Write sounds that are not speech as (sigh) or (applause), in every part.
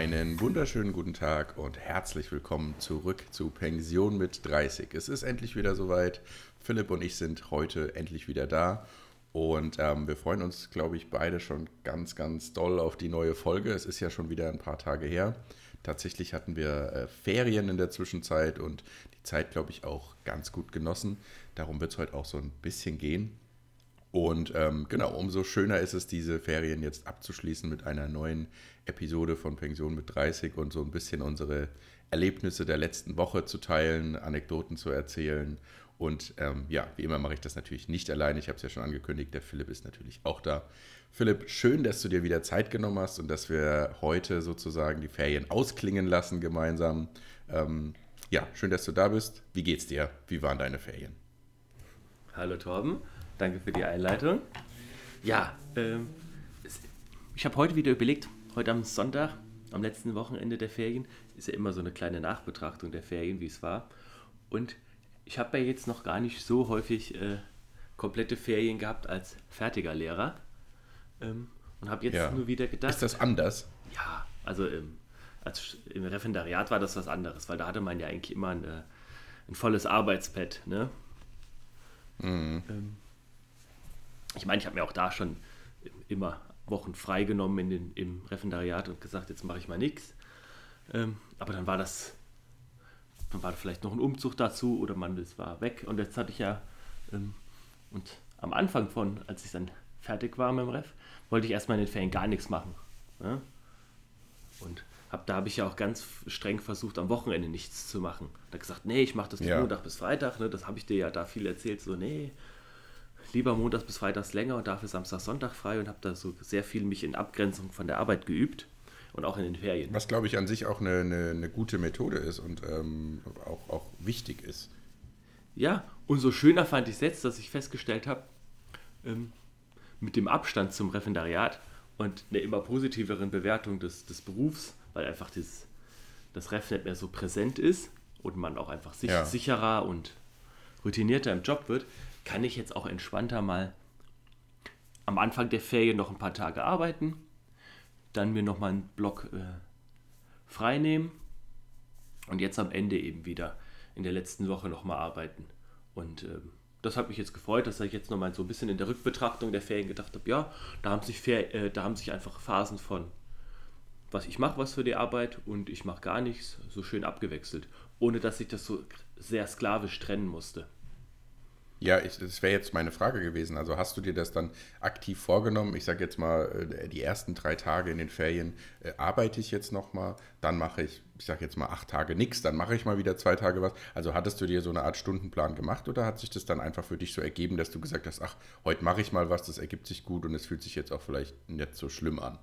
Einen wunderschönen guten Tag und herzlich willkommen zurück zu Pension mit 30. Es ist endlich wieder soweit. Philipp und ich sind heute endlich wieder da und ähm, wir freuen uns, glaube ich, beide schon ganz, ganz doll auf die neue Folge. Es ist ja schon wieder ein paar Tage her. Tatsächlich hatten wir äh, Ferien in der Zwischenzeit und die Zeit, glaube ich, auch ganz gut genossen. Darum wird es heute auch so ein bisschen gehen. Und ähm, genau, umso schöner ist es, diese Ferien jetzt abzuschließen mit einer neuen Episode von Pension mit 30 und so ein bisschen unsere Erlebnisse der letzten Woche zu teilen, Anekdoten zu erzählen. Und ähm, ja, wie immer mache ich das natürlich nicht allein. Ich habe es ja schon angekündigt, der Philipp ist natürlich auch da. Philipp, schön, dass du dir wieder Zeit genommen hast und dass wir heute sozusagen die Ferien ausklingen lassen gemeinsam. Ähm, ja, schön, dass du da bist. Wie geht's dir? Wie waren deine Ferien? Hallo Torben. Danke für die Einleitung. Ja, ähm, ich habe heute wieder überlegt, heute am Sonntag, am letzten Wochenende der Ferien, ist ja immer so eine kleine Nachbetrachtung der Ferien, wie es war. Und ich habe ja jetzt noch gar nicht so häufig äh, komplette Ferien gehabt als fertiger Lehrer. Ähm, und habe jetzt ja. nur wieder gedacht. Ist das anders? Ja, also im, als, im Referendariat war das was anderes, weil da hatte man ja eigentlich immer ein, ein volles Arbeitspad. Ne? Mhm. Ähm, ich meine, ich habe mir auch da schon immer Wochen freigenommen in den, im Referendariat und gesagt, jetzt mache ich mal nichts. Ähm, aber dann war das, dann war vielleicht noch ein Umzug dazu oder man, es war weg. Und jetzt hatte ich ja, ähm, und am Anfang von, als ich dann fertig war mit dem Ref, wollte ich erstmal in den Ferien gar nichts machen. Ja? Und hab, da habe ich ja auch ganz streng versucht, am Wochenende nichts zu machen. Da gesagt, nee, ich mache das ja. Montag bis Freitag. Ne? Das habe ich dir ja da viel erzählt. So, nee, lieber montags bis freitags länger und dafür Samstag, Sonntag frei und habe da so sehr viel mich in Abgrenzung von der Arbeit geübt und auch in den Ferien. Was, glaube ich, an sich auch eine, eine, eine gute Methode ist und ähm, auch, auch wichtig ist. Ja, und so schöner fand ich es jetzt, dass ich festgestellt habe, ähm, mit dem Abstand zum Referendariat und einer immer positiveren Bewertung des, des Berufs, weil einfach das, das Ref nicht mehr so präsent ist und man auch einfach sich, ja. sicherer und routinierter im Job wird, kann ich jetzt auch entspannter mal am Anfang der Ferien noch ein paar Tage arbeiten, dann mir noch mal einen Block äh, frei nehmen und jetzt am Ende eben wieder in der letzten Woche noch mal arbeiten. Und äh, das hat mich jetzt gefreut, dass ich jetzt noch mal so ein bisschen in der Rückbetrachtung der Ferien gedacht habe, ja, da haben sich, äh, da haben sich einfach Phasen von, was ich mache was für die Arbeit und ich mache gar nichts, so schön abgewechselt, ohne dass ich das so sehr sklavisch trennen musste. Ja, ich, das wäre jetzt meine Frage gewesen. Also hast du dir das dann aktiv vorgenommen? Ich sage jetzt mal, äh, die ersten drei Tage in den Ferien äh, arbeite ich jetzt nochmal, dann mache ich, ich sage jetzt mal acht Tage nichts, dann mache ich mal wieder zwei Tage was. Also hattest du dir so eine Art Stundenplan gemacht oder hat sich das dann einfach für dich so ergeben, dass du gesagt hast, ach, heute mache ich mal was, das ergibt sich gut und es fühlt sich jetzt auch vielleicht nicht so schlimm an?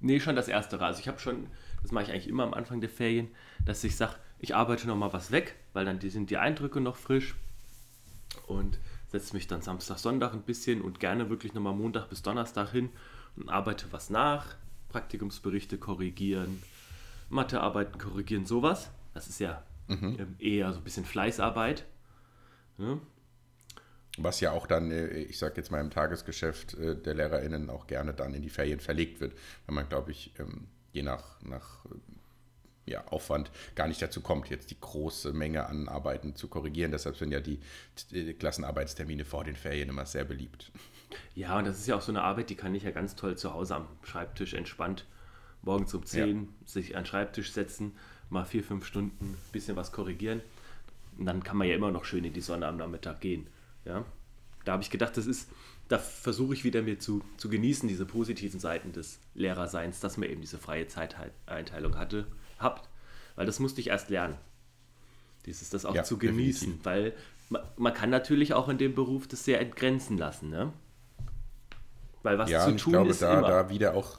Nee, schon das erste. Also ich habe schon, das mache ich eigentlich immer am Anfang der Ferien, dass ich sage, ich arbeite nochmal was weg, weil dann sind die Eindrücke noch frisch und setze mich dann Samstag, Sonntag ein bisschen und gerne wirklich nochmal Montag bis Donnerstag hin und arbeite was nach. Praktikumsberichte korrigieren, Mathearbeiten korrigieren, sowas. Das ist ja mhm. Ähm, eher so ein bisschen Fleißarbeit. Ja. Was ja auch dann, äh, ich sage jetzt mal im Tagesgeschäft äh, der LehrerInnen auch gerne dann in die Ferien verlegt wird, weil man, glaube ich, ähm, je nach, nach ja, Aufwand gar nicht dazu kommt, jetzt die große Menge an Arbeiten zu korrigieren. Deshalb sind ja die, Klassenarbeitstermine vor den Ferien immer sehr beliebt. Ja, und das ist ja auch so eine Arbeit, die kann ich ja ganz toll zu Hause am Schreibtisch entspannt morgens um 10 ja. sich an den Schreibtisch setzen, mal vier, fünf Stunden ein bisschen was korrigieren. Und dann kann man ja immer noch schön in die Sonne am Nachmittag gehen. Ja? Da habe ich gedacht, das ist, da versuche ich wieder mir zu, zu genießen, diese positiven Seiten des Lehrerseins, dass man eben diese freie Zeiteinteilung hatte habt. Weil das musste ich erst lernen. Dieses, das auch ja, zu genießen. Definitiv. Weil man, man, kann natürlich auch in dem Beruf das sehr entgrenzen lassen, ne? Weil was ja, zu tun glaube, ist da, immer. da wieder auch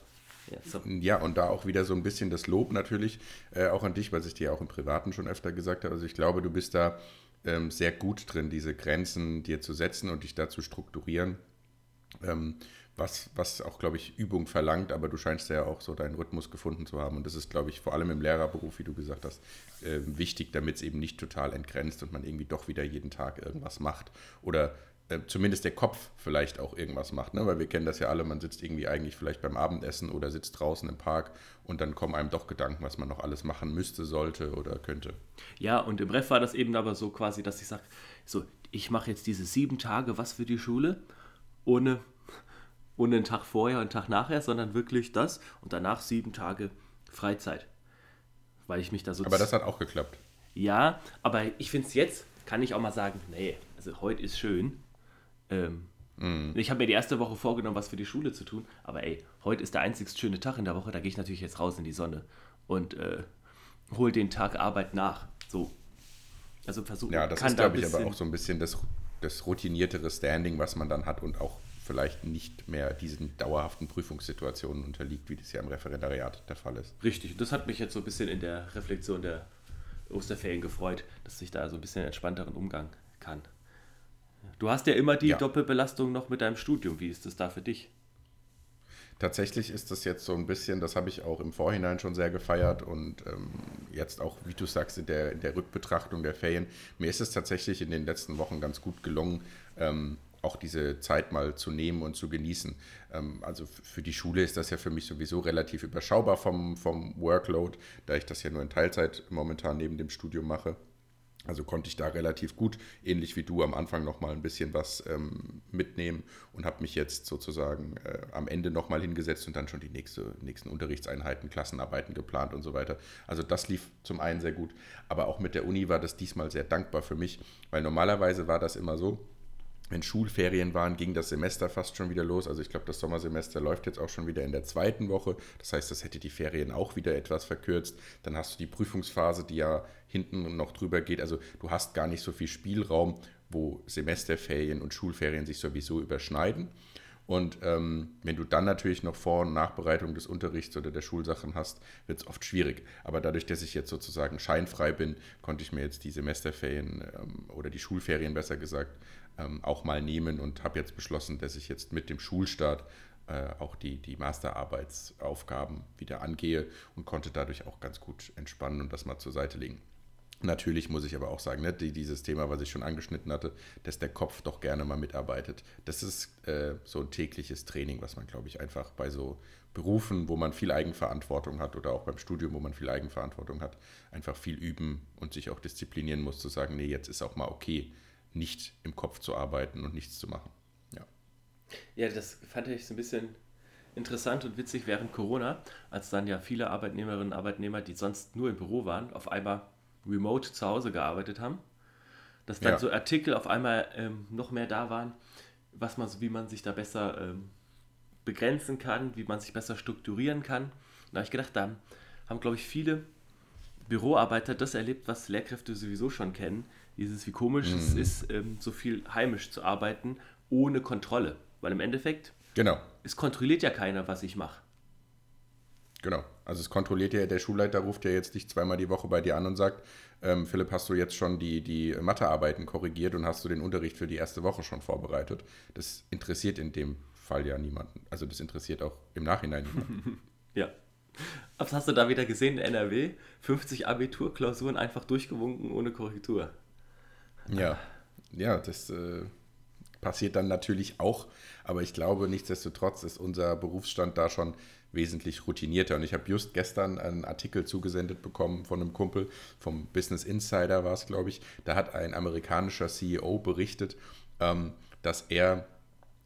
ja, so. ja, und da auch wieder so ein bisschen das Lob natürlich äh, auch an dich, was ich dir auch im Privaten schon öfter gesagt habe. Also ich glaube, du bist da ähm, sehr gut drin, diese Grenzen dir zu setzen und dich da zu strukturieren. Ähm, was, was auch, glaube ich, Übung verlangt, aber du scheinst ja auch so deinen Rhythmus gefunden zu haben. Und das ist, glaube ich, vor allem im Lehrerberuf, wie du gesagt hast, äh, wichtig, damit es eben nicht total entgrenzt und man irgendwie doch wieder jeden Tag irgendwas macht. Oder äh, zumindest der Kopf vielleicht auch irgendwas macht, ne? weil wir kennen das ja alle, man sitzt irgendwie eigentlich vielleicht beim Abendessen oder sitzt draußen im Park und dann kommen einem doch Gedanken, was man noch alles machen müsste, sollte oder könnte. Ja, und im Ref war das eben aber so quasi, dass ich sage, so, ich mache jetzt diese sieben Tage was für die Schule, ohne, ohne einen Tag vorher und einen Tag nachher, sondern wirklich das und danach sieben Tage Freizeit. Weil ich mich da so... Aber das hat auch geklappt. Ja, aber ich finde es jetzt, kann ich auch mal sagen, nee, also heute ist schön, ähm, mm. Ich habe mir die erste Woche vorgenommen, was für die Schule zu tun, aber ey, heute ist der einzigst schöne Tag in der Woche, da gehe ich natürlich jetzt raus in die Sonne und äh, hole den Tag Arbeit nach. So. Also versuchen. Ja, das ist, glaube ich, aber auch so ein bisschen das, das routiniertere Standing, was man dann hat und auch vielleicht nicht mehr diesen dauerhaften Prüfungssituationen unterliegt, wie das ja im Referendariat der Fall ist. Richtig, und das hat mich jetzt so ein bisschen in der Reflexion der Osterferien gefreut, dass ich da so ein bisschen entspannteren Umgang kann. Du hast ja immer die ja. Doppelbelastung noch mit deinem Studium. Wie ist das da für dich? Tatsächlich ist das jetzt so ein bisschen, das habe ich auch im Vorhinein schon sehr gefeiert und ähm, jetzt auch, wie du sagst, in der, in der Rückbetrachtung der Ferien. Mir ist es tatsächlich in den letzten Wochen ganz gut gelungen, ähm, auch diese Zeit mal zu nehmen und zu genießen. Ähm, also für die Schule ist das ja für mich sowieso relativ überschaubar vom, vom Workload, da ich das ja nur in Teilzeit momentan neben dem Studium mache. Also konnte ich da relativ gut, ähnlich wie du, am Anfang nochmal ein bisschen was ähm, mitnehmen und habe mich jetzt sozusagen äh, am Ende nochmal hingesetzt und dann schon die nächste, nächsten Unterrichtseinheiten, Klassenarbeiten geplant und so weiter. Also das lief zum einen sehr gut, aber auch mit der Uni war das diesmal sehr dankbar für mich, weil normalerweise war das immer so, wenn Schulferien waren, ging das Semester fast schon wieder los. Also ich glaube, das Sommersemester läuft jetzt auch schon wieder in der zweiten Woche. Das heißt, das hätte die Ferien auch wieder etwas verkürzt. Dann hast du die Prüfungsphase, die ja hinten noch drüber geht. Also du hast gar nicht so viel Spielraum, wo Semesterferien und Schulferien sich sowieso überschneiden. Und ähm, wenn du dann natürlich noch Vor- und Nachbereitung des Unterrichts oder der Schulsachen hast, wird es oft schwierig. Aber dadurch, dass ich jetzt sozusagen scheinfrei bin, konnte ich mir jetzt die Semesterferien ähm, oder die Schulferien besser gesagt ähm, auch mal nehmen und habe jetzt beschlossen, dass ich jetzt mit dem Schulstart äh, auch die, die Masterarbeitsaufgaben wieder angehe und konnte dadurch auch ganz gut entspannen und das mal zur Seite legen. Natürlich muss ich aber auch sagen, ne, die, dieses Thema, was ich schon angeschnitten hatte, dass der Kopf doch gerne mal mitarbeitet. Das ist äh, so ein tägliches Training, was man, glaube ich, einfach bei so Berufen, wo man viel Eigenverantwortung hat oder auch beim Studium, wo man viel Eigenverantwortung hat, einfach viel üben und sich auch disziplinieren muss, zu sagen, nee, jetzt ist auch mal okay, nicht im Kopf zu arbeiten und nichts zu machen. Ja, ja das fand ich so ein bisschen interessant und witzig während Corona, als dann ja viele Arbeitnehmerinnen und Arbeitnehmer, die sonst nur im Büro waren, auf einmal remote zu Hause gearbeitet haben. Dass dann ja. so Artikel auf einmal ähm, noch mehr da waren, was man, wie man sich da besser ähm, begrenzen kann, wie man sich besser strukturieren kann. da habe ich gedacht, da haben, glaube ich, viele Büroarbeiter das erlebt, was Lehrkräfte sowieso schon kennen. Dieses, wie komisch mhm. es ist, ähm, so viel heimisch zu arbeiten, ohne Kontrolle. Weil im Endeffekt, genau. es kontrolliert ja keiner, was ich mache. Genau. Also es kontrolliert ja, der Schulleiter ruft ja jetzt nicht zweimal die Woche bei dir an und sagt, ähm, Philipp, hast du jetzt schon die, die Mathearbeiten korrigiert und hast du den Unterricht für die erste Woche schon vorbereitet? Das interessiert in dem Fall ja niemanden. Also das interessiert auch im Nachhinein niemanden. (laughs) ja. Was hast du da wieder gesehen in NRW? 50 Abiturklausuren einfach durchgewunken ohne Korrektur. Ja, ja, das äh, passiert dann natürlich auch, aber ich glaube, nichtsdestotrotz ist unser Berufsstand da schon wesentlich routinierter. Und ich habe just gestern einen Artikel zugesendet bekommen von einem Kumpel, vom Business Insider war es, glaube ich. Da hat ein amerikanischer CEO berichtet, ähm, dass er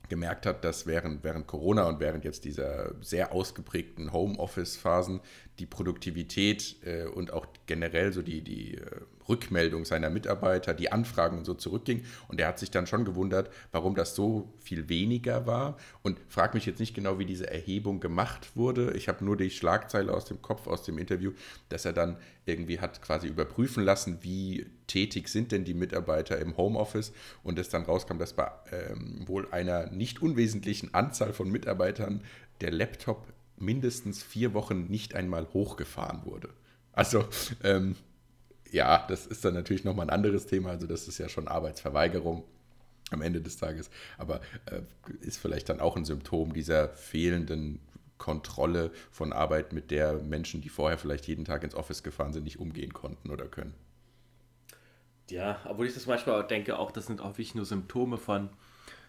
gemerkt hat, dass während, während Corona und während jetzt dieser sehr ausgeprägten Homeoffice-Phasen die Produktivität äh, und auch generell so die, die äh, Rückmeldung seiner Mitarbeiter, die Anfragen und so zurückging. Und er hat sich dann schon gewundert, warum das so viel weniger war. Und fragt mich jetzt nicht genau, wie diese Erhebung gemacht wurde. Ich habe nur die Schlagzeile aus dem Kopf, aus dem Interview, dass er dann irgendwie hat quasi überprüfen lassen, wie tätig sind denn die Mitarbeiter im Homeoffice. Und es dann rauskam, dass bei ähm, wohl einer nicht unwesentlichen Anzahl von Mitarbeitern der Laptop mindestens vier Wochen nicht einmal hochgefahren wurde. Also ähm, ja, das ist dann natürlich nochmal ein anderes Thema. Also das ist ja schon Arbeitsverweigerung am Ende des Tages. Aber äh, ist vielleicht dann auch ein Symptom dieser fehlenden Kontrolle von Arbeit, mit der Menschen, die vorher vielleicht jeden Tag ins Office gefahren sind, nicht umgehen konnten oder können. Ja, obwohl ich das manchmal auch denke, auch das sind auch wirklich nur Symptome von,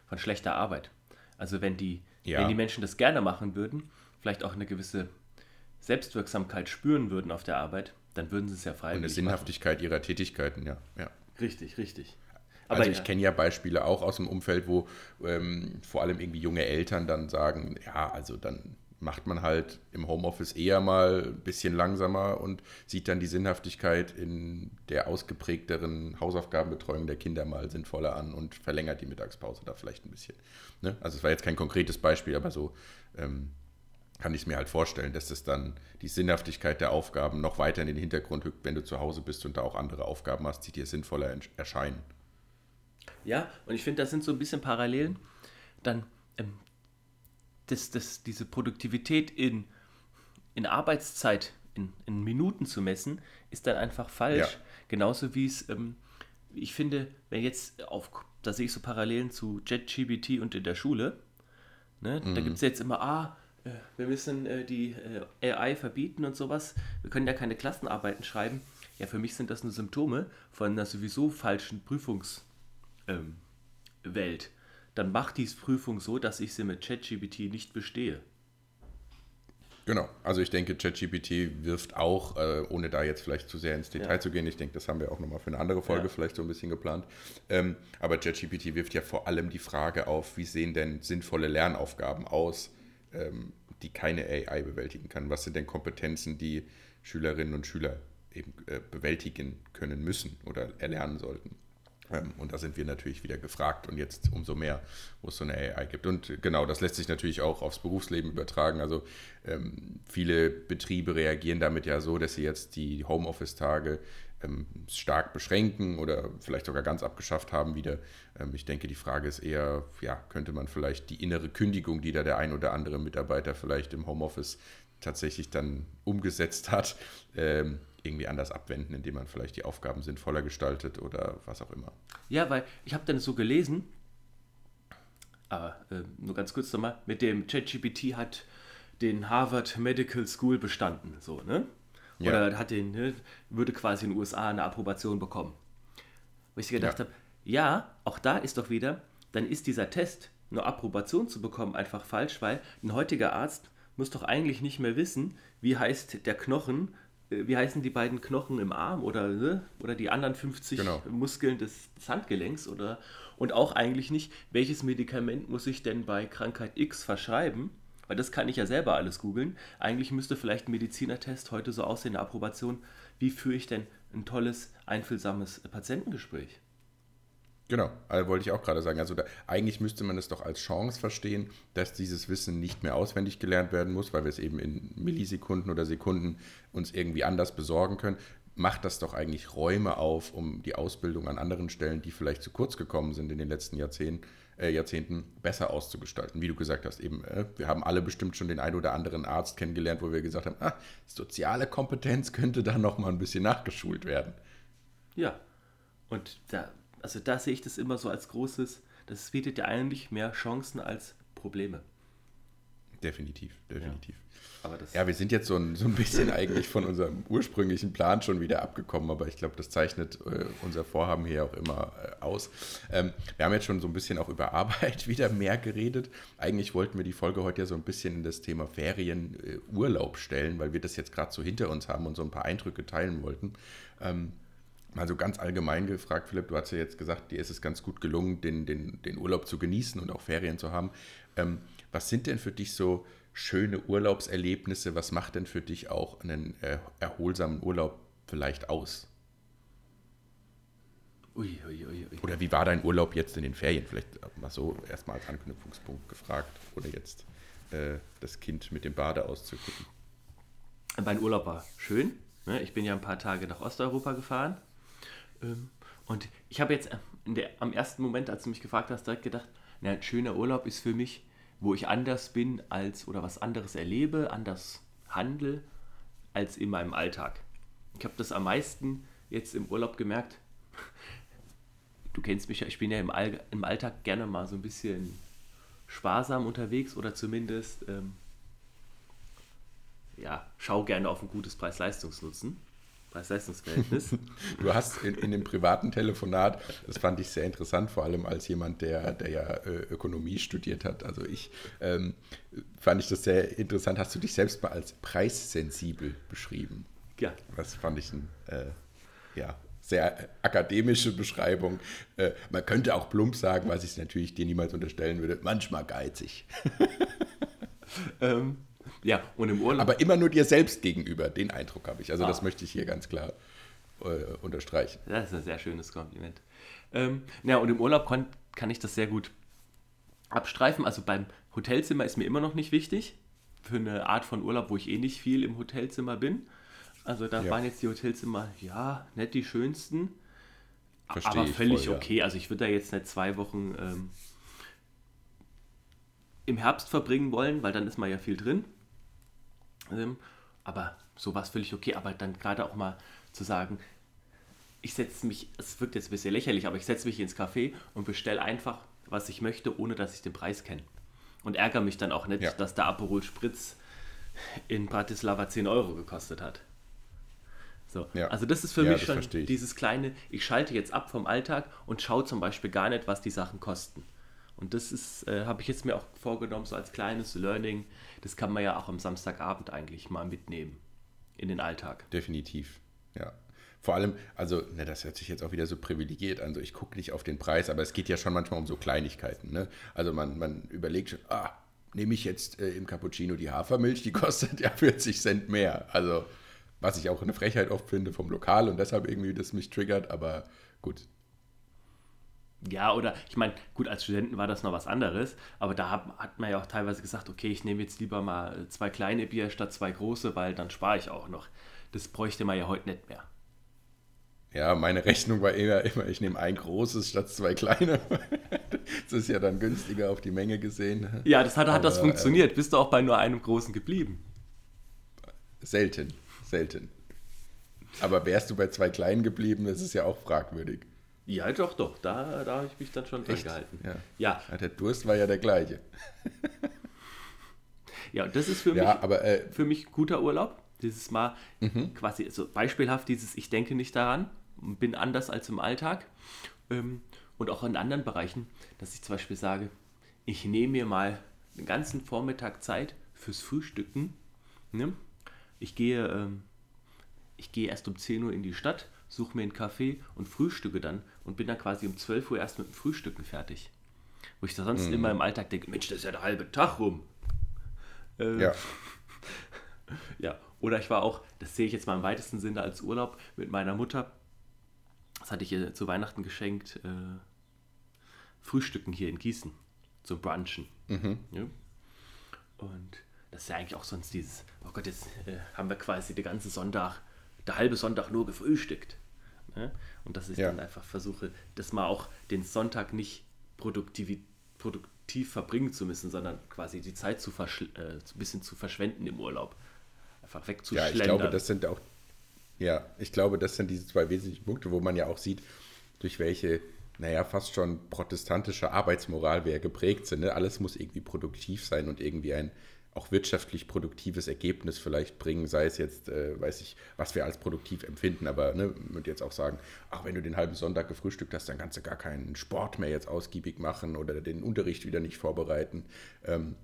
von schlechter Arbeit. Also wenn die, ja. wenn die Menschen das gerne machen würden, vielleicht auch eine gewisse Selbstwirksamkeit spüren würden auf der Arbeit, dann würden sie es ja freiwillig Und eine Sinnhaftigkeit machen. ihrer Tätigkeiten, ja. ja. Richtig, richtig. Aber also ich ja. kenne ja Beispiele auch aus dem Umfeld, wo ähm, vor allem irgendwie junge Eltern dann sagen, ja, also dann macht man halt im Homeoffice eher mal ein bisschen langsamer und sieht dann die Sinnhaftigkeit in der ausgeprägteren Hausaufgabenbetreuung der Kinder mal sinnvoller an und verlängert die Mittagspause da vielleicht ein bisschen. Ne? Also es war jetzt kein konkretes Beispiel, aber so ähm, kann ich mir halt vorstellen, dass es dann die Sinnhaftigkeit der Aufgaben noch weiter in den Hintergrund rückt, wenn du zu Hause bist und da auch andere Aufgaben hast, die dir sinnvoller erscheinen. Ja, und ich finde, das sind so ein bisschen Parallelen. Dann ähm, das, das, diese Produktivität in, in Arbeitszeit, in, in Minuten zu messen, ist dann einfach falsch. Ja. Genauso wie es, ähm, ich finde, wenn jetzt auf, da sehe ich so Parallelen zu JetGBT und in der Schule, ne? Mhm. da gibt es jetzt immer, ah, wir müssen äh, die äh, AI verbieten und sowas, wir können ja keine Klassenarbeiten schreiben. Ja, für mich sind das nur Symptome von einer sowieso falschen Prüfungswelt. Ähm, dann macht diese Prüfung so, dass ich sie mit ChatGPT nicht bestehe. Genau, also ich denke, ChatGPT wirft auch, äh, ohne da jetzt vielleicht zu sehr ins Detail ja. zu gehen, ich denke, das haben wir auch nochmal für eine andere Folge ja. vielleicht so ein bisschen geplant, ähm, aber ChatGPT wirft ja vor allem die Frage auf, wie sehen denn sinnvolle Lernaufgaben aus, ähm, die keine AI bewältigen kann? Was sind denn Kompetenzen, die Schülerinnen und Schüler eben äh, bewältigen können müssen oder erlernen sollten? Ähm, und da sind wir natürlich wieder gefragt und jetzt umso mehr, wo es so eine AI gibt. Und genau, das lässt sich natürlich auch aufs Berufsleben übertragen. Also ähm, viele Betriebe reagieren damit ja so, dass sie jetzt die Homeoffice-Tage ähm, stark beschränken oder vielleicht sogar ganz abgeschafft haben wieder. Ähm, ich denke, die Frage ist eher, ja, könnte man vielleicht die innere Kündigung, die da der ein oder andere Mitarbeiter vielleicht im Homeoffice tatsächlich dann umgesetzt hat, ähm, irgendwie anders abwenden, indem man vielleicht die Aufgaben sinnvoller gestaltet oder was auch immer. Ja, weil ich habe dann so gelesen, aber äh, nur ganz kurz nochmal, mit dem ChatGPT hat den Harvard Medical School bestanden, so, ne? Oder ja. hat den, ne, würde quasi in den USA eine Approbation bekommen. Wo ich gedacht ja. habe, ja, auch da ist doch wieder, dann ist dieser Test, eine Approbation zu bekommen, einfach falsch, weil ein heutiger Arzt muss doch eigentlich nicht mehr wissen, wie heißt der Knochen äh, wie heißen die beiden Knochen im Arm oder, ne? oder die anderen 50 genau. Muskeln des, des, Handgelenks oder und auch eigentlich nicht, welches Medikament muss ich denn bei Krankheit X verschreiben, weil das kann ich ja selber alles googeln. Eigentlich müsste vielleicht ein Medizinertest heute so aussehen, eine Approbation, wie führe ich denn ein tolles, einfühlsames Patientengespräch? Genau, also wollte ich auch gerade sagen. Also da, eigentlich müsste man es doch als Chance verstehen, dass dieses Wissen nicht mehr auswendig gelernt werden muss, weil wir es eben in Millisekunden oder Sekunden uns irgendwie anders besorgen können. Macht das doch eigentlich Räume auf, um die Ausbildung an anderen Stellen, die vielleicht zu kurz gekommen sind in den letzten Jahrzehnten, äh, Jahrzehnten besser auszugestalten. Wie du gesagt hast, eben, äh, wir haben alle bestimmt schon den ein oder anderen Arzt kennengelernt, wo wir gesagt haben, ah, soziale Kompetenz könnte da noch mal ein bisschen nachgeschult werden. Ja, und da also da sehe ich das immer so als großes, das bietet ja eigentlich mehr Chancen als Probleme. Definitiv, definitiv. Ja, ja wir sind jetzt so ein, so ein bisschen eigentlich von unserem ursprünglichen Plan schon wieder abgekommen, aber ich glaube, das zeichnet äh, unser Vorhaben hier auch immer äh, aus. Ähm, wir haben jetzt schon so ein bisschen auch über (laughs) Arbeit wieder mehr geredet. Eigentlich wollten wir die Folge heute ja so ein bisschen in das Thema Ferien, äh, Urlaub stellen, weil wir das jetzt gerade so hinter uns haben und so ein paar Eindrücke teilen wollten. Ähm, Mal so ganz allgemein gefragt, Philipp, du hast ja jetzt gesagt, dir ist es ganz gut gelungen, den, den, den Urlaub zu genießen und auch Ferien zu haben. Ähm, was sind denn für dich so schöne Urlaubserlebnisse? Was macht denn für dich auch einen äh, erholsamen Urlaub vielleicht aus? Ui, ui, ui, Oder wie war dein Urlaub jetzt in den Ferien? Vielleicht mal so erstmal als Anknüpfungspunkt gefragt. Oder jetzt äh, das Kind mit dem Bade auszugucken. Mein Urlaub war schön. Ne? Ich bin ja ein paar Tage nach Osteuropa gefahren ähm, und ich habe jetzt der, am ersten Moment, als du mich gefragt hast, direkt gedacht, na, ein schöner Urlaub ist für mich, wo ich anders bin als oder was anderes erlebe, anders handle als in meinem Alltag. Ich habe das am meisten jetzt im Urlaub gemerkt. Du kennst mich ja, ich bin ja im, All, im Alltag gerne mal so ein bisschen sparsam unterwegs oder zumindest ähm, ja, schau gerne auf ein gutes Preis-Leistungsnutzen. Preis-Leistungs-Verhältnis. (laughs) du hast in, in dem privaten Telefonat, das fand ich sehr interessant, vor allem als jemand, der, der ja äh, Ökonomie studiert hat. Also ich ähm, fand ich das sehr interessant. Hast du dich selbst mal als preissensibel beschrieben? Ja. Das fand ich ein, äh, ja, sehr akademische Beschreibung. Äh, man könnte auch plump sagen, was ich natürlich dir niemals unterstellen würde, manchmal geizig. (laughs) ähm, ja, und im Urlaub. Aber immer nur dir selbst gegenüber, den Eindruck habe ich. Also ah. das möchte ich hier ganz klar äh, unterstreichen. Das ist ein sehr schönes Kompliment. Ähm, ja, und im Urlaub kann, kann ich das sehr gut abstreifen. Also beim Hotelzimmer ist mir immer noch nicht wichtig. Für eine Art von Urlaub, wo ich eh nicht viel im Hotelzimmer bin. Also da ja. waren jetzt die Hotelzimmer, ja, nicht die schönsten, Versteh aber völlig voll, okay. Ja. Also ich würde da jetzt nicht zwei Wochen ähm, im Herbst verbringen wollen, weil dann ist mal ja viel drin. Ähm, aber so war es völlig okay. Aber dann gerade auch mal zu sagen, ich setze mich, es wirkt jetzt ein bisschen lächerlich, aber ich setze mich ins Café und bestelle einfach, was ich möchte, ohne dass ich den Preis kenne. Und ärgere mich dann auch nicht, ja. dass der Aperol Spritz in Bratislava 10 Euro gekostet hat. So. Ja. Also das ist für ja, mich schon dieses kleine, ich schalte jetzt ab vom Alltag und schaue zum Beispiel gar nicht, was die Sachen kosten. Und das ist, äh, habe ich jetzt mir auch vorgenommen, so als kleines Learning. Das kann man ja auch am Samstagabend eigentlich mal mitnehmen in den Alltag. Definitiv, ja. Vor allem, also, ne, das hört sich jetzt auch wieder so privilegiert an. So, ich gucke nicht auf den Preis, aber es geht ja schon manchmal um so Kleinigkeiten. Ne? Also man, man überlegt schon, ah, nehme ich jetzt äh, im Cappuccino die Hafermilch, die (laughs) kostet ja 40 Cent mehr. Also was ich auch eine Frechheit oft finde vom Lokal und deshalb irgendwie das mich triggert, aber gut. Ja, oder ich meine, gut, als Studenten war das noch was anderes, aber da hat, hat man ja auch teilweise gesagt, okay, ich nehme jetzt lieber mal zwei kleine Bier statt zwei große, weil dann spare ich auch noch. Das bräuchte man ja heute nicht mehr. Ja, meine Rechnung war eher immer, ich nehme ein großes statt zwei kleine. (laughs) das ist ja dann günstiger auf die Menge gesehen. Ja, das hat, hat aber, das funktioniert. Äh, Bist du auch bei nur einem großen geblieben? Selten selten. Aber wärst du bei zwei kleinen geblieben, das ist ja auch fragwürdig. Ja, doch, doch. Da, da habe ich mich dann schon dran gehalten. Ja. ja. ja. Der Durst war ja der gleiche. (laughs) ja, und das ist für, ja, mich, aber, äh, für mich guter Urlaub. Dieses Mal mhm. quasi so beispielhaft dieses Ich denke nicht daran, bin anders als im Alltag. Ähm, und auch in anderen Bereichen, dass ich zum Beispiel sage, ich nehme mir mal den ganzen Vormittag Zeit fürs Frühstücken. Ne? ich gehe, ähm, ich gehe erst um 10 Uhr in die Stadt, suche mir einen Kaffee und frühstücke dann und bin dann quasi um 12 Uhr erst mit dem Frühstücken fertig. Wo ich da sonst mhm. immer im Alltag denke, Mensch, das ist ja der halbe Tag rum. Äh, ja. (laughs) ja, oder ich war auch, das sehe ich jetzt mal im weitesten Sinne als Urlaub mit meiner Mutter. Das hatte ich ihr zu Weihnachten geschenkt. Äh, Frühstücken hier in Gießen. Zum Brunchen. Mhm. Ja. Und das ist ja eigentlich auch sonst dieses, oh Gott, jetzt äh, haben wir quasi den ganzen Sonntag, der halbe Sonntag nur gefrühstückt. Ne? Und dass ich ja. dann einfach versuche, das mal auch den Sonntag nicht produktiv, produktiv verbringen zu müssen, sondern quasi die Zeit zu äh, ein bisschen zu verschwenden im Urlaub. Einfach wegzuschlendern. Ja, ich glaube, das sind auch, ja, ich glaube, das sind diese zwei wesentlichen Punkte, wo man ja auch sieht, durch welche naja, fast schon protestantische Arbeitsmoral wir geprägt sind. Ne? Alles muss irgendwie produktiv sein und irgendwie ein auch wirtschaftlich produktives Ergebnis vielleicht bringen, sei es jetzt, äh, weiß ich, was wir als produktiv empfinden, aber ne, würde jetzt auch sagen, ach, wenn du den halben Sonntag gefrühstückt hast, dann kannst du gar keinen Sport mehr jetzt ausgiebig machen oder den Unterricht wieder nicht vorbereiten. Ähm,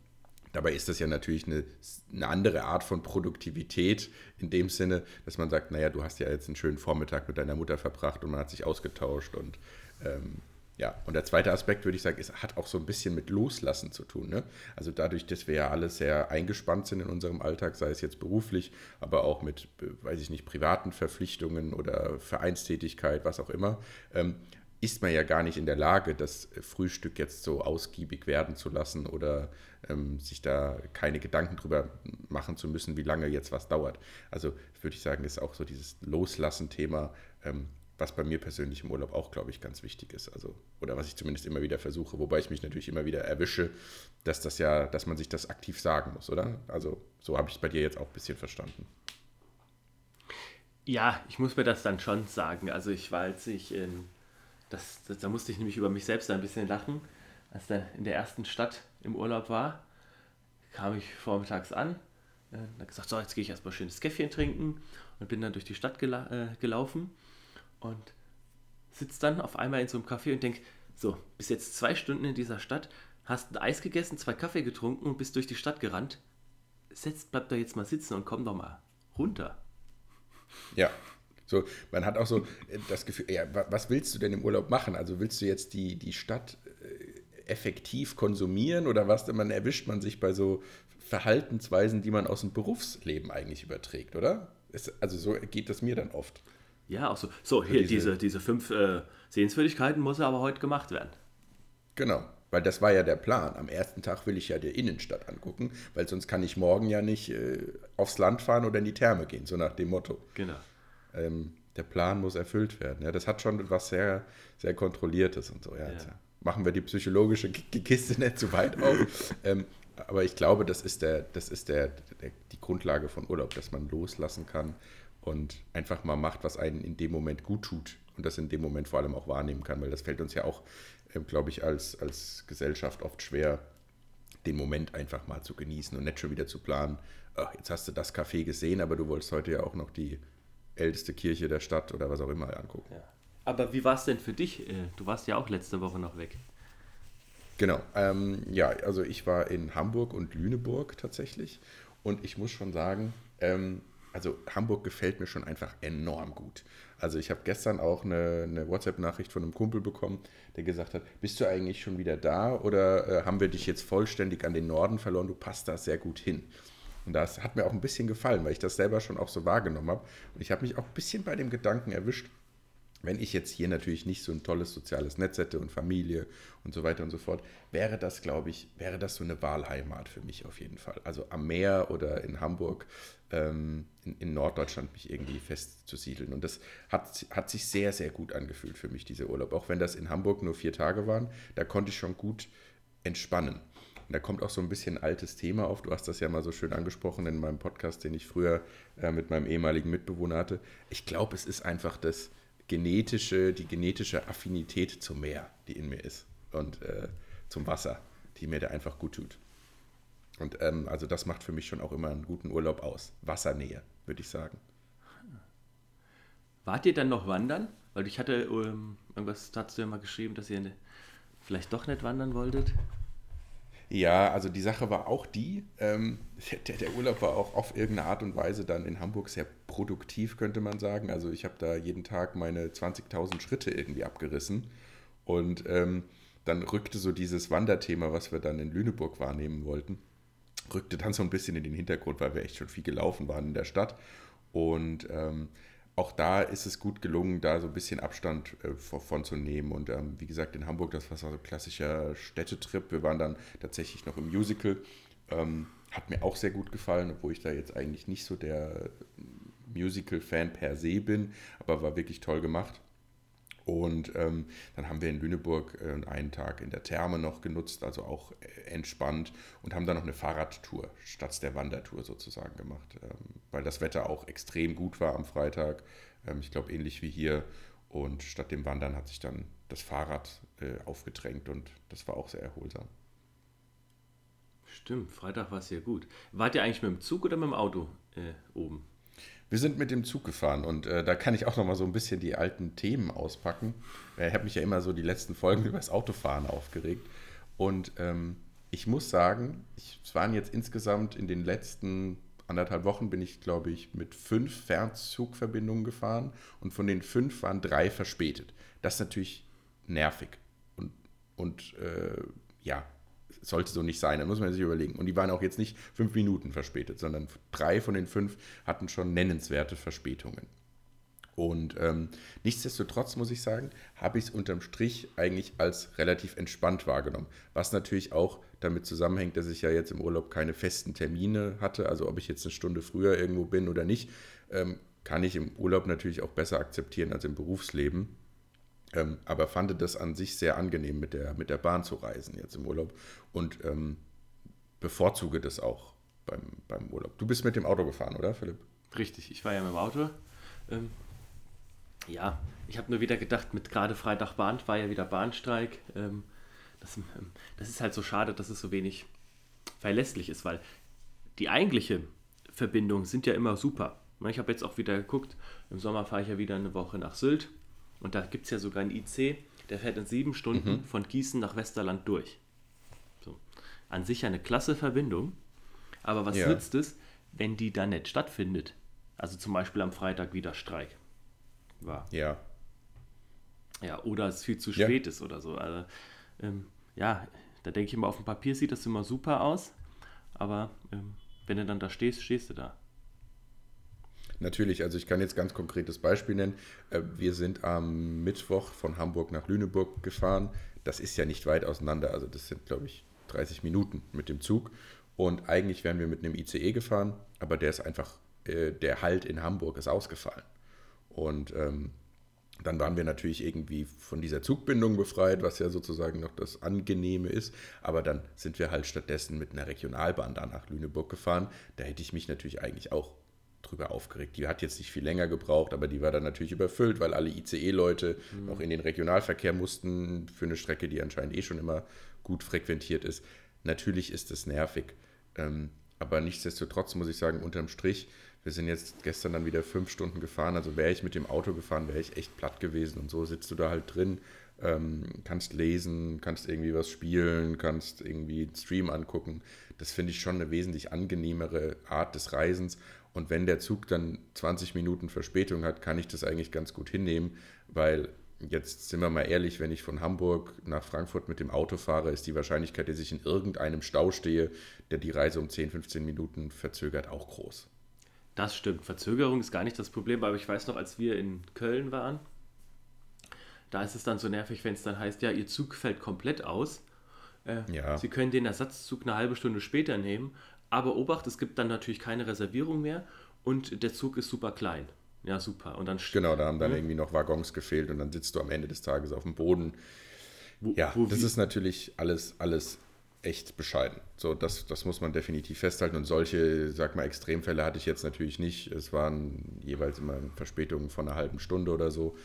Dabei ist das ja natürlich eine, eine, andere Art von Produktivität in dem Sinne, dass man sagt, naja, du hast ja jetzt einen schönen Vormittag mit deiner Mutter verbracht und man hat sich ausgetauscht und ähm, ja, und der zweite Aspekt, würde ich sagen, ist, hat auch so ein bisschen mit Loslassen zu tun. Ne? Also dadurch, dass wir ja alle sehr eingespannt sind in unserem Alltag, sei es jetzt beruflich, aber auch mit, weiß ich nicht, privaten Verpflichtungen oder Vereinstätigkeit, was auch immer, ähm, ist man ja gar nicht in der Lage, das Frühstück jetzt so ausgiebig werden zu lassen oder ähm, sich da keine Gedanken drüber machen zu müssen, wie lange jetzt was dauert. Also würde ich sagen, ist auch so dieses Loslassen-Thema ähm, was bei mir persönlich im Urlaub auch, glaube ich, ganz wichtig ist. Also, oder was ich zumindest immer wieder versuche, wobei ich mich natürlich immer wieder erwische, dass das ja, dass man sich das aktiv sagen muss, oder? Also, so habe ich es bei dir jetzt auch ein bisschen verstanden. Ja, ich muss mir das dann schon sagen. Also ich war, als ich in, das, das, da musste ich nämlich über mich selbst ein bisschen lachen, als dann in der ersten Stadt im Urlaub war, kam ich vormittags an, äh, gesagt, so, jetzt gehe ich erstmal schönes Käffchen trinken und bin dann durch die Stadt gela äh, gelaufen und sitze dann auf einmal in so einem Café und denke, so, bis jetzt zwei Stunden in dieser Stadt, hast ein Eis gegessen, zwei Kaffee getrunken und bist durch die Stadt gerannt. Setz, bleib da jetzt mal sitzen und komm doch mal runter. Ja, so, man hat auch so das Gefühl, ja, was willst du denn im Urlaub machen? Also willst du jetzt die, die Stadt äh, effektiv konsumieren oder was? Man erwischt man sich bei so Verhaltensweisen, die man aus dem Berufsleben eigentlich überträgt, oder? Es, also so geht das mir dann oft. Ja, auch so. So, hier, diese, diese, diese fünf äh, Sehenswürdigkeiten muss aber heute gemacht werden. Genau, weil das war ja der Plan. Am ersten Tag will ich ja die Innenstadt angucken, weil sonst kann ich morgen ja nicht äh, aufs Land fahren oder in die Therme gehen, so nach dem Motto. Genau. Ähm, der Plan muss erfüllt werden. Ja, das hat schon was sehr, sehr Kontrolliertes und so. Ja, ja. Machen wir die psychologische Kiste nicht zu weit auf. (laughs) ähm, aber ich glaube, das ist, der, das ist der, der, die Grundlage von Urlaub, dass man loslassen kann und einfach mal macht, was einen in dem Moment gut tut und das in dem Moment vor allem auch wahrnehmen kann, weil das fällt uns ja auch, äh, glaube ich, als, als Gesellschaft oft schwer, den Moment einfach mal zu genießen und nicht schon wieder zu planen, ach, jetzt hast du das Café gesehen, aber du wolltest heute ja auch noch die älteste Kirche der Stadt oder was auch immer angucken. Ja. Aber wie war es denn für dich? Äh, du warst ja auch letzte Woche noch weg. Genau, ähm, ja, also ich war in Hamburg und Lüneburg tatsächlich und ich muss schon sagen, ähm, also Hamburg gefällt mir schon einfach enorm gut. Also ich habe gestern auch eine, eine WhatsApp-Nachricht von einem Kumpel bekommen, der gesagt hat, bist du eigentlich schon wieder da oder äh, haben wir dich jetzt vollständig an den Norden verloren? Du passt da sehr gut hin. Und das hat mir auch ein bisschen gefallen, weil ich das selber schon auch so wahrgenommen habe. Und ich habe mich auch ein bisschen bei dem Gedanken erwischt, wenn ich jetzt hier natürlich nicht so ein tolles soziales Netz hätte und Familie und so weiter und so fort, wäre das, glaube ich, wäre das so eine Wahlheimat für mich auf jeden Fall. Also am Meer oder in Hamburg, ähm, in, in, Norddeutschland mich irgendwie festzusiedeln. Und das hat, hat sich sehr, sehr gut angefühlt für mich, dieser Urlaub. Auch wenn das in Hamburg nur vier Tage waren, da konnte ich schon gut entspannen. Und da kommt auch so ein bisschen altes Thema auf. Du hast das ja mal so schön angesprochen in meinem Podcast, den ich früher äh, mit meinem ehemaligen Mitbewohner hatte. Ich glaube, es ist einfach das genetische, die genetische Affinität zum Meer, die in mir ist und äh, zum Wasser, die mir da einfach gut tut. Und ähm, also das macht für mich schon auch immer einen guten Urlaub aus. Wassernähe, würde ich sagen. Wart ihr dann noch wandern? Weil ich hatte, ähm, irgendwas hast du ja mal geschrieben, dass ihr ne, vielleicht doch nicht wandern wolltet. Ja, also die Sache war auch die, ähm, (laughs) der, der, Urlaub war auch auf irgendeine Art und Weise dann in Hamburg sehr produktiv, könnte man sagen. Also ich habe da jeden Tag meine 20.000 Schritte irgendwie abgerissen. Und ähm, dann rückte so dieses Wanderthema, was wir dann in Lüneburg wahrnehmen wollten, rückte dann so ein bisschen in den Hintergrund, weil wir echt schon viel gelaufen waren in der Stadt. Und ähm, auch da ist es gut gelungen, da so ein bisschen Abstand äh, von zu nehmen. Und ähm, wie gesagt, in Hamburg, das war so ein klassischer Städtetrip. Wir waren dann tatsächlich noch im Musical. Ähm, hat mir auch sehr gut gefallen, obwohl ich da jetzt eigentlich nicht so der Musical-Fan per se bin, aber war wirklich toll gemacht. Und ähm, dann haben wir in Lüneburg äh, einen Tag in der Therme noch genutzt, also auch äh, entspannt und haben dann noch eine Fahrradtour statt der Wandertour sozusagen gemacht, ähm, weil das Wetter auch extrem gut war am Freitag. Ähm, ich glaube, ähnlich wie hier. Und statt dem Wandern hat sich dann das Fahrrad äh, aufgedrängt und das war auch sehr erholsam. Stimmt, Freitag war es sehr gut. Wart ihr eigentlich mit dem Zug oder mit dem Auto äh, oben? Wir sind mit dem Zug gefahren und äh, da kann ich auch noch mal so ein bisschen die alten Themen auspacken. Ich habe mich ja immer so die letzten Folgen (laughs) über das Autofahren aufgeregt. Und ähm, ich muss sagen, ich, es waren jetzt insgesamt in den letzten anderthalb Wochen bin ich, glaube ich, mit fünf Fernzugverbindungen gefahren und von den fünf waren drei verspätet. Das ist natürlich nervig und, und äh, ja, sollte so nicht sein, da muss man sich überlegen. Und die waren auch jetzt nicht fünf Minuten verspätet, sondern drei von den fünf hatten schon nennenswerte Verspätungen. Und ähm, nichtsdestotrotz muss ich sagen, habe ich es unterm Strich eigentlich als relativ entspannt wahrgenommen. Was natürlich auch damit zusammenhängt, dass ich ja jetzt im Urlaub keine festen Termine hatte. Also ob ich jetzt eine Stunde früher irgendwo bin oder nicht, ähm, kann ich im Urlaub natürlich auch besser akzeptieren als im Berufsleben. Ähm, aber fand das an sich sehr angenehm, mit der, mit der Bahn zu reisen jetzt im Urlaub und ähm, bevorzuge das auch beim, beim Urlaub. Du bist mit dem Auto gefahren, oder Philipp? Richtig, ich war ja mit dem Auto. Ähm, ja, ich habe nur wieder gedacht, mit gerade Freitag Bahn war ja wieder Bahnstreik. Ähm, das, ähm, das ist halt so schade, dass es so wenig verlässlich ist, weil die eigentliche Verbindungen sind ja immer super. Ich habe jetzt auch wieder geguckt, im Sommer fahre ich ja wieder eine Woche nach Sylt und da gibt es ja sogar einen IC, der fährt in sieben Stunden mhm. von Gießen nach Westerland durch. So. An sich eine klasse Verbindung, aber was ja. nützt es, wenn die dann nicht stattfindet? Also zum Beispiel am Freitag wieder Streik war. Ja. Ja, oder es viel zu spät ja. ist oder so. Also, ähm, ja, da denke ich immer, auf dem Papier sieht das immer super aus, aber ähm, wenn du dann da stehst, stehst du da. Natürlich, also ich kann jetzt ganz konkretes Beispiel nennen. Äh, wir sind am Mittwoch von Hamburg nach Lüneburg gefahren. Das ist ja nicht weit auseinander, also das sind, glaube ich, 30 Minuten mit dem Zug. Und eigentlich wären wir mit einem ICE gefahren, aber der ist einfach, äh, der Halt in Hamburg ist ausgefallen. Und ähm, dann waren wir natürlich irgendwie von dieser Zugbindung befreit, was ja sozusagen noch das Angenehme ist. Aber dann sind wir halt stattdessen mit einer Regionalbahn da nach Lüneburg gefahren. Da hätte ich mich natürlich eigentlich auch drüber aufgeregt. Die hat jetzt nicht viel länger gebraucht, aber die war dann natürlich überfüllt, weil alle ICE-Leute mhm. noch in den Regionalverkehr mussten für eine Strecke, die anscheinend eh schon immer gut frequentiert ist. Natürlich ist es nervig. Ähm, aber nichtsdestotrotz muss ich sagen, unterm Strich, wir sind jetzt gestern dann wieder fünf Stunden gefahren. Also wäre ich mit dem Auto gefahren, wäre ich echt platt gewesen. Und so sitzt du da halt drin, ähm, kannst lesen, kannst irgendwie was spielen, kannst irgendwie einen Stream angucken. Das finde ich schon eine wesentlich angenehmere Art des Reisens. Und wenn der Zug dann 20 Minuten Verspätung hat, kann ich das eigentlich ganz gut hinnehmen, weil jetzt sind wir mal ehrlich, wenn ich von Hamburg nach Frankfurt mit dem Auto fahre, ist die Wahrscheinlichkeit, dass ich in irgendeinem Stau stehe, der die Reise um 10, 15 Minuten verzögert, auch groß. Das stimmt. Verzögerung ist gar nicht das Problem, aber ich weiß noch, als wir in Köln waren, da ist es dann so nervig, wenn es dann heißt, ja, Ihr Zug fällt komplett aus. Äh, ja. Sie können den Ersatzzug eine halbe Stunde später nehmen, aber Obacht, es gibt dann natürlich keine Reservierung mehr und der Zug ist super klein. Ja, super. Und dann genau, da haben dann ja. irgendwie noch Waggons gefehlt und dann sitzt du am Ende des Tages auf dem Boden. Wo, ja, wo das ist natürlich alles, alles echt bescheiden. So, das, das muss man definitiv festhalten. Und solche, sag mal, Extremfälle hatte ich jetzt natürlich nicht. Es waren jeweils immer Verspätungen von einer halben Stunde oder so.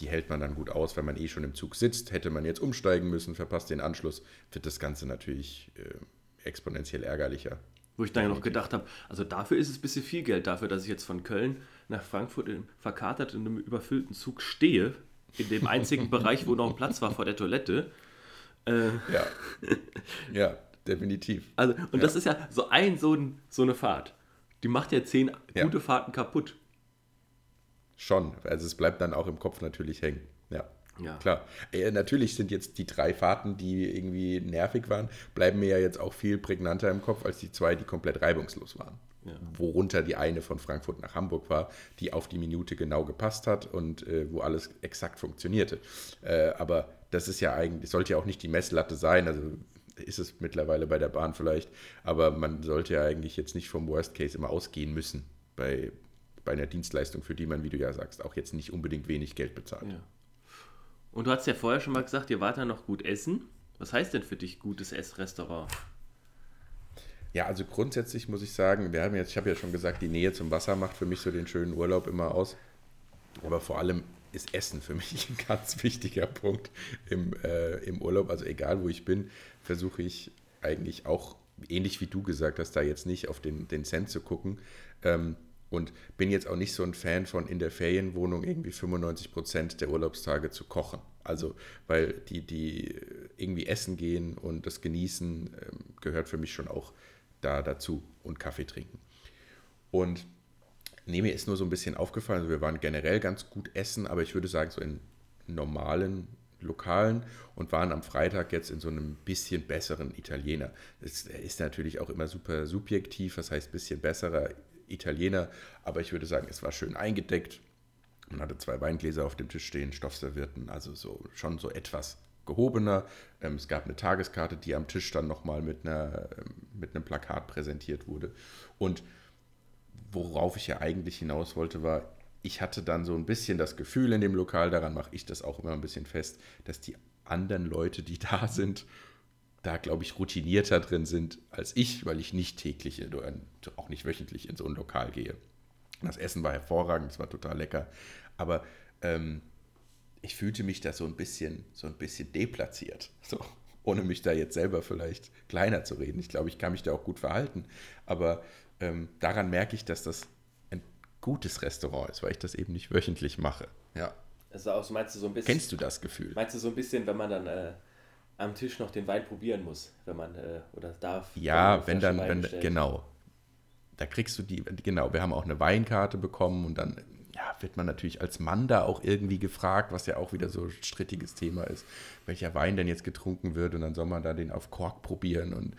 Die hält man dann gut aus, wenn man eh schon im Zug sitzt. Hätte man jetzt umsteigen müssen, verpasst den Anschluss, wird das Ganze natürlich äh, exponentiell ärgerlicher. Wo ich dann ja noch gedacht habe, also dafür ist es ein bisschen viel Geld, dafür, dass ich jetzt von Köln nach Frankfurt in, verkatert in einem überfüllten Zug stehe, in dem (laughs) einzigen Bereich, wo noch ein Platz war vor der Toilette. Äh, ja. (laughs) ja, definitiv. Also, und ja. das ist ja so ein, so, ein, so eine Fahrt. Die macht ja zehn ja. gute Fahrten kaputt. Schon. Also es bleibt dann auch im Kopf natürlich hängen. Ja. Klar. Äh, natürlich sind jetzt die drei Fahrten, die irgendwie nervig waren, bleiben mir ja jetzt auch viel prägnanter im Kopf als die zwei, die komplett reibungslos waren. Ja. Worunter die eine von Frankfurt nach Hamburg war, die auf die Minute genau gepasst hat und äh, wo alles exakt funktionierte. Äh, aber das ist ja eigentlich, sollte ja auch nicht die Messlatte sein. Also ist es mittlerweile bei der Bahn vielleicht, aber man sollte ja eigentlich jetzt nicht vom Worst Case immer ausgehen müssen bei, bei einer Dienstleistung, für die man, wie du ja sagst, auch jetzt nicht unbedingt wenig Geld bezahlt. Ja. Und du hast ja vorher schon mal gesagt, ihr wart ja noch gut essen. Was heißt denn für dich gutes Essrestaurant? Ja, also grundsätzlich muss ich sagen, wir haben jetzt, ich habe ja schon gesagt, die Nähe zum Wasser macht für mich so den schönen Urlaub immer aus. Aber vor allem ist Essen für (laughs) mich ein ganz wichtiger Punkt im, äh, im Urlaub. Also egal wo ich bin, versuche ich eigentlich auch, ähnlich wie du gesagt hast, da jetzt nicht auf den, den Cent zu gucken. Ähm, und bin jetzt auch nicht so ein Fan von in der Ferienwohnung irgendwie 95 Prozent der Urlaubstage zu kochen. Also, weil die, die irgendwie essen gehen und das genießen, ähm, gehört für mich schon auch da dazu und Kaffee trinken. Und nee, mir ist nur so ein bisschen aufgefallen, also wir waren generell ganz gut essen, aber ich würde sagen, so in normalen Lokalen und waren am Freitag jetzt in so einem bisschen besseren Italiener. Das ist natürlich auch immer super subjektiv, das heißt bisschen besserer Italiener, aber ich würde sagen, es war schön eingedeckt. Man hatte zwei Weingläser auf dem Tisch stehen, Stoffservierten, also so schon so etwas gehobener. Ähm, es gab eine Tageskarte, die am Tisch dann nochmal mit, einer, ähm, mit einem Plakat präsentiert wurde. Und worauf ich ja eigentlich hinaus wollte, war, ich hatte dann so ein bisschen das Gefühl in dem Lokal, daran mache ich das auch immer ein bisschen fest, dass die anderen Leute, die (laughs) da sind, da, glaube ich, routinierter drin sind als ich, weil ich nicht täglich oder auch nicht wöchentlich in so ein Lokal gehe. Das Essen war hervorragend, es war total lecker, aber ähm, ich fühlte mich da so ein bisschen, so ein bisschen deplatziert, so, ohne mich da jetzt selber vielleicht kleiner zu reden. Ich glaube, ich kann mich da auch gut verhalten, aber ähm, daran merke ich, dass das ein gutes Restaurant ist, weil ich das eben nicht wöchentlich mache. Ja. Also auch, meinst du so ein bisschen. Kennst du das Gefühl? Meinst du so ein bisschen, wenn man dann äh, am Tisch noch den Wein probieren muss, wenn man äh, oder darf? Ja, wenn dann, wenn, genau. Da kriegst du die, genau, wir haben auch eine Weinkarte bekommen und dann ja, wird man natürlich als Mann da auch irgendwie gefragt, was ja auch wieder so ein strittiges Thema ist, welcher Wein denn jetzt getrunken wird und dann soll man da den auf Kork probieren und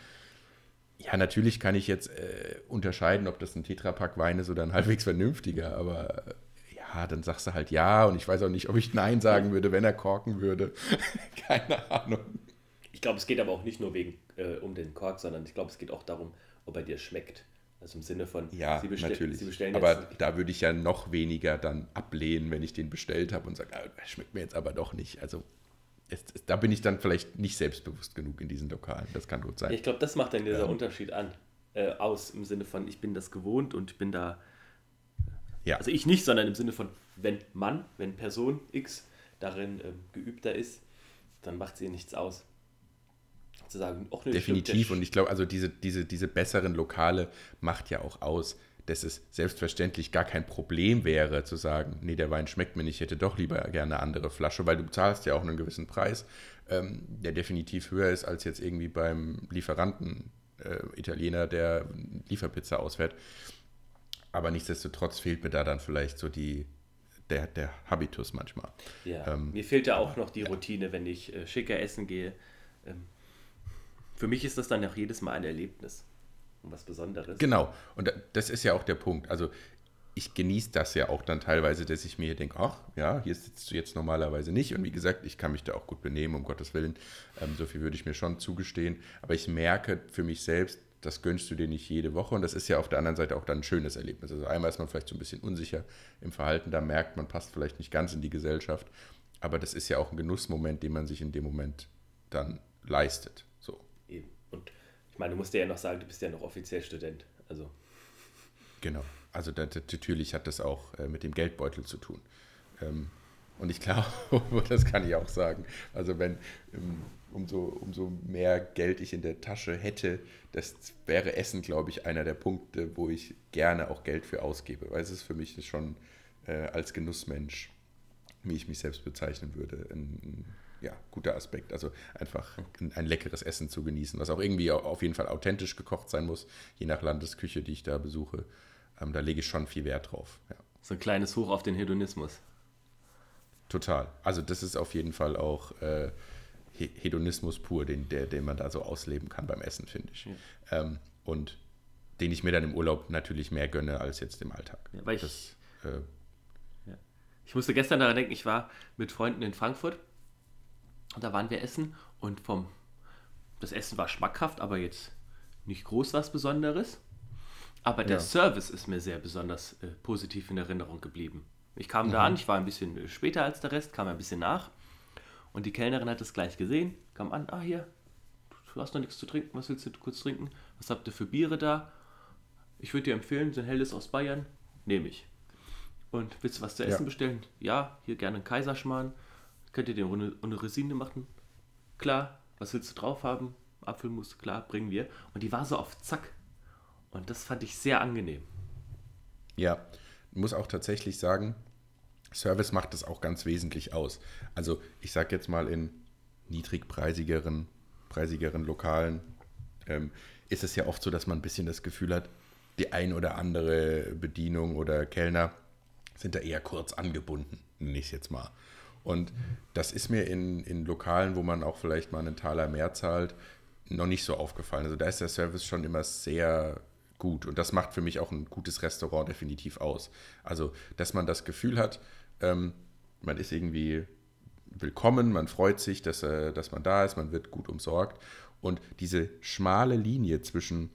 ja, natürlich kann ich jetzt äh, unterscheiden, ob das ein Tetrapack Wein ist oder ein halbwegs vernünftiger, aber äh, ja, dann sagst du halt ja und ich weiß auch nicht, ob ich Nein sagen würde, wenn er korken würde. (laughs) Keine Ahnung. Ich glaube, es geht aber auch nicht nur wegen, äh, um den Kork, sondern ich glaube, es geht auch darum, ob er dir schmeckt. Also im Sinne von, ja, Sie, bestell, natürlich. Sie bestellen Aber da würde ich ja noch weniger dann ablehnen, wenn ich den bestellt habe und sage, ah, schmeckt mir jetzt aber doch nicht. Also es, es, da bin ich dann vielleicht nicht selbstbewusst genug in diesen Lokalen. Das kann gut sein. Ich glaube, das macht dann dieser ähm, Unterschied an, äh, aus, im Sinne von, ich bin das gewohnt und bin da. Ja. Also ich nicht, sondern im Sinne von, wenn Mann, wenn Person X darin ähm, geübter ist, dann macht sie nichts aus zu sagen, auch eine Definitiv. Und ich glaube, also diese, diese, diese besseren Lokale macht ja auch aus, dass es selbstverständlich gar kein Problem wäre, zu sagen, nee, der Wein schmeckt mir nicht, ich hätte doch lieber gerne eine andere Flasche, weil du zahlst ja auch einen gewissen Preis, ähm, der definitiv höher ist als jetzt irgendwie beim Lieferanten äh, Italiener, der Lieferpizza ausfährt. Aber nichtsdestotrotz fehlt mir da dann vielleicht so die, der, der Habitus manchmal. Ja, ähm, mir fehlt ja auch noch die Routine, wenn ich äh, schicker essen gehe. Ähm, für mich ist das dann auch jedes Mal ein Erlebnis und was Besonderes. Genau, und das ist ja auch der Punkt. Also ich genieße das ja auch dann teilweise, dass ich mir denke, ach ja, hier sitzt du jetzt normalerweise nicht. Und wie gesagt, ich kann mich da auch gut benehmen, um Gottes Willen. Ähm, so viel würde ich mir schon zugestehen. Aber ich merke für mich selbst, das gönnst du dir nicht jede Woche. Und das ist ja auf der anderen Seite auch dann ein schönes Erlebnis. Also einmal ist man vielleicht so ein bisschen unsicher im Verhalten, da merkt man, passt vielleicht nicht ganz in die Gesellschaft. Aber das ist ja auch ein Genussmoment, den man sich in dem Moment dann leistet. Meine, du musst ja noch sagen, du bist ja noch offiziell Student. Also. Genau. Also da, natürlich hat das auch äh, mit dem Geldbeutel zu tun. Ähm, und ich (laughs) glaube, das kann ich auch sagen, also wenn ähm, umso, umso mehr Geld ich in der Tasche hätte, das wäre Essen, glaube ich, einer der Punkte, wo ich gerne auch Geld für ausgebe. Weil es ist für mich schon äh, als Genussmensch, wie ich mich selbst bezeichnen würde, ein, ja, guter Aspekt. Also einfach ein, leckeres Essen zu genießen, was auch irgendwie auf jeden Fall authentisch gekocht sein muss, je nach Landesküche, die ich da besuche. Ähm, da lege ich schon viel Wert drauf. Ja. So ein kleines Hoch auf den Hedonismus. Total. Also das ist auf jeden Fall auch äh, Hedonismus pur, den, der, den man da so ausleben kann beim Essen, finde ich. Ja. Ähm, und den ich mir dann im Urlaub natürlich mehr gönne als jetzt im Alltag. Ja, weil ich, das, äh, ich musste gestern daran denken, ich war mit Freunden in Frankfurt und da waren wir essen und vom das Essen war schmackhaft, aber jetzt nicht groß was Besonderes. Aber der ja. Service ist mir sehr besonders äh, positiv in Erinnerung geblieben. Ich kam mhm. da an, ich war ein bisschen äh, später als der Rest, kam ein bisschen nach. Und die Kellnerin hat es gleich gesehen, kam an, ah hier, du hast noch nichts zu trinken, was willst du kurz trinken? Was habt ihr für Biere da? Ich würde dir empfehlen, so ein helles aus Bayern, nehme ich. Und willst du was zu essen ja. bestellen? Ja, hier gerne einen Kaiserschmarrn. Könnt ihr den ohne, ohne Resine machen? Klar. Was willst du drauf haben? Apfelmus, klar, bringen wir. Und die war so auf Zack. Und das fand ich sehr angenehm. Ja, muss auch tatsächlich sagen, Service macht das auch ganz wesentlich aus. Also ich sage jetzt mal in niedrigpreisigeren preisigeren Lokalen ähm, ist es ja oft so, dass man ein bisschen das Gefühl hat, die ein oder andere Bedienung oder Kellner sind da eher kurz angebunden, nenne ich es jetzt mal. Und das ist mir in, in Lokalen, wo man auch vielleicht mal einen Taler mehr zahlt, noch nicht so aufgefallen. Also da ist der Service schon immer sehr gut. Und das macht für mich auch ein gutes Restaurant definitiv aus. Also, dass man das Gefühl hat, ähm, man ist irgendwie willkommen, man freut sich, dass, äh, dass man da ist, man wird gut umsorgt. Und diese schmale Linie zwischen,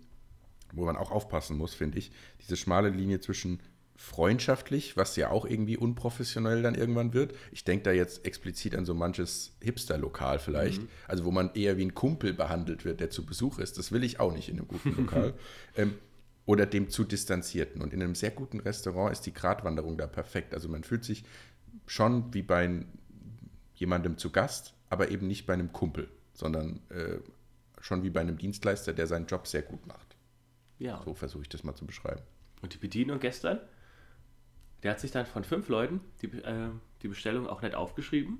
wo man auch aufpassen muss, finde ich, diese schmale Linie zwischen freundschaftlich, was ja auch irgendwie unprofessionell dann irgendwann wird. Ich denke da jetzt explizit an so manches Hipster-Lokal vielleicht, mhm. also wo man eher wie ein Kumpel behandelt wird, der zu Besuch ist. Das will ich auch nicht in einem guten (laughs) Lokal. ähm, oder dem zu distanzierten. Und in einem sehr guten Restaurant ist die Gratwanderung da perfekt. Also man fühlt sich schon wie bei jemandem zu Gast, aber eben nicht bei einem Kumpel, sondern äh, schon wie bei einem Dienstleister, der seinen Job sehr gut macht. Ja. So versuche ich das mal zu beschreiben. Und die Bedienung gestern, der hat sich dann von fünf Leuten die, äh, die Bestellung auch nicht aufgeschrieben.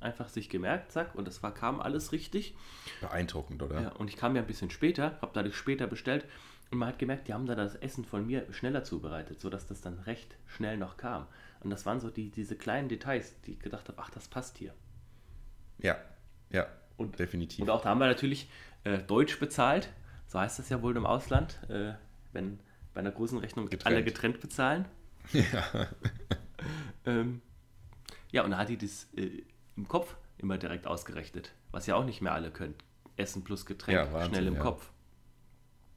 Einfach sich gemerkt, zack, und das war, kam alles richtig. Beeindruckend, oder? Ja, und ich kam ja ein bisschen später, habe dadurch später bestellt und man hat gemerkt, die haben dann das Essen von mir schneller zubereitet, sodass das dann recht schnell noch kam. Und das waren so die, diese kleinen Details, die ich gedacht habe, ach, das passt hier. Ja, ja, Und- definitiv. Und auch da haben wir natürlich äh, Deutsch bezahlt, so heißt das ja wohl im Ausland, äh, wenn bei einer großen Rechnung Getrennt. alle getrennt bezahlen. Ja. Ähm, ja, und da hat die das äh, im Kopf immer direkt ausgerechnet, was ja auch nicht mehr alle können. Essen plus Getränk, Ja, Wahnsinn, schnell im ja. Kopf.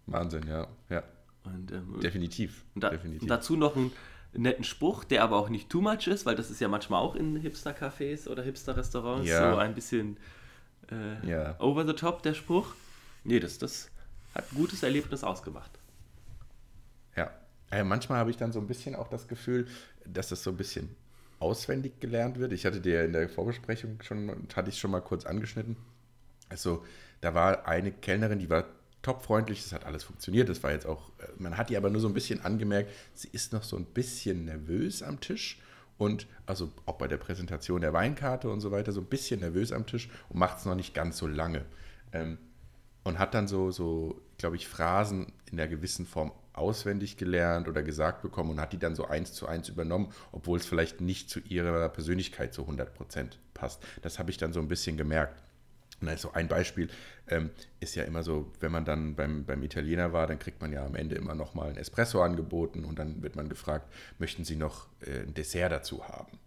Wahnsinn, ja. ja. Und, ähm, Definitiv. und, da, definitiv. und dazu noch einen netten Spruch, der aber auch nicht too much ist, weil das ist ja manchmal auch in Hipster-Cafés oder Hipster-Restaurants Ja. so ein bisschen äh, over the top, der Spruch. Nee, das, das hat ein gutes Erlebnis ausgemacht. Äh, manchmal habe ich dann so ein bisschen auch das Gefühl, dass das so ein bisschen auswendig gelernt wird. Ich hatte dir in der Vorbesprechung schon, hatte ich schon mal kurz angeschnitten. Also, da war eine Kellnerin, die war topfreundlich, das hat alles funktioniert. Das war jetzt auch, äh, man hat ihr aber nur so ein bisschen angemerkt, sie ist noch so ein bisschen nervös am Tisch. Und also auch bei der Präsentation der Weinkarte und so weiter, so ein bisschen nervös am Tisch und macht es noch nicht ganz so lange. Ähm, und hat dann so, so glaube ich, Phrasen in einer gewissen Form auswendig gelernt oder gesagt bekommen und hat die dann so eins zu eins übernommen, obwohl es vielleicht nicht zu ihrer Persönlichkeit zu 100% passt. Das habe ich dann so ein bisschen gemerkt. Und also ein Beispiel ähm, ist ja immer so, wenn man dann beim, beim Italiener war, dann kriegt man ja am Ende immer nochmal ein Espresso angeboten und dann wird man gefragt, möchten Sie noch äh, ein Dessert dazu haben?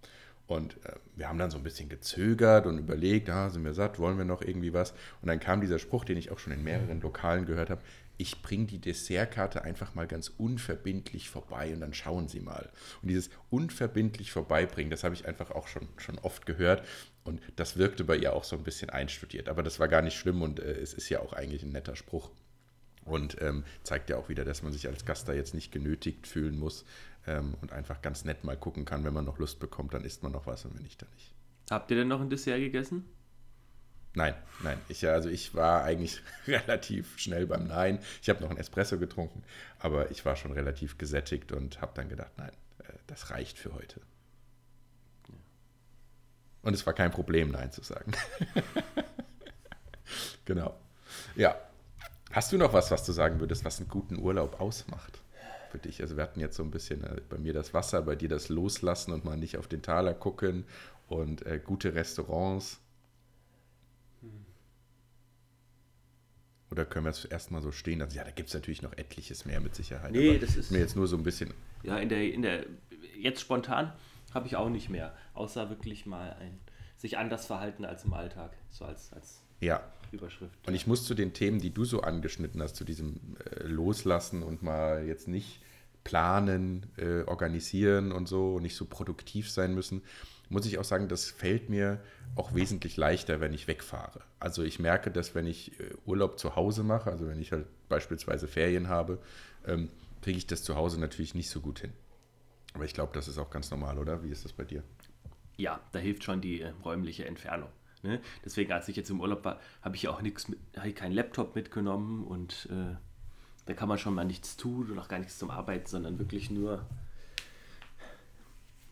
Und äh, wir haben dann so ein bisschen gezögert und überlegt, ah, sind wir satt, wollen wir noch irgendwie was? Und dann kam dieser Spruch, den ich auch schon in mehreren Lokalen gehört habe, ich bringe die Dessertkarte einfach mal ganz unverbindlich vorbei und dann schauen Sie mal. Und dieses unverbindlich vorbeibringen, das habe ich einfach auch schon, schon oft gehört und das wirkte bei ihr auch so ein bisschen einstudiert. Aber das war gar nicht schlimm und äh, es ist ja auch eigentlich ein netter Spruch. Und ähm, zeigt ja auch wieder, dass man sich als Gast da jetzt nicht genötigt fühlen muss ähm, und einfach ganz nett mal gucken kann, wenn man noch Lust bekommt, dann isst man noch was und wenn nicht, dann nicht. Habt ihr denn noch ein Dessert gegessen? Nein, nein. Ich, also ich war eigentlich (laughs) relativ schnell beim Nein. Ich habe noch einen Espresso getrunken, aber ich war schon relativ gesättigt und habe dann gedacht, nein, äh, das reicht für heute. Und es war kein Problem, Nein zu sagen. (laughs) genau. Ja. Hast du noch was, was du sagen würdest, was einen guten Urlaub ausmacht für dich? Also wir hatten jetzt so ein bisschen äh, bei mir das Wasser, bei dir das Loslassen und mal nicht auf den Taler gucken und äh, gute Restaurants. Oder können wir es erstmal so stehen lassen? Ja, da gibt es natürlich noch etliches mehr mit Sicherheit. Nee, das ist- mir jetzt nur so ein bisschen. Ja, in der, in der, jetzt spontan habe ich auch nicht mehr. Außer wirklich mal ein, sich anders verhalten als im Alltag. So als, als Ja. Überschrift. Und ich muss zu den Themen, die du so angeschnitten hast, zu diesem äh, Loslassen und mal jetzt nicht planen, äh, organisieren und so, nicht so produktiv sein müssen, muss ich auch sagen, das fällt mir auch wesentlich leichter, wenn ich wegfahre. Also ich merke, dass wenn ich äh, Urlaub zu Hause mache, also wenn ich halt beispielsweise Ferien habe, ähm, kriege ich das zu Hause natürlich nicht so gut hin. Aber ich glaube, das ist auch ganz normal, oder? Wie ist das bei dir? Ja, da hilft schon die äh, räumliche Entfernung. Ne? Deswegen, als ich jetzt im Urlaub war, habe ich auch nichts habe keinen Laptop mitgenommen und äh, da kann man schon mal nichts tun und auch gar nichts zum Arbeiten, sondern wirklich nur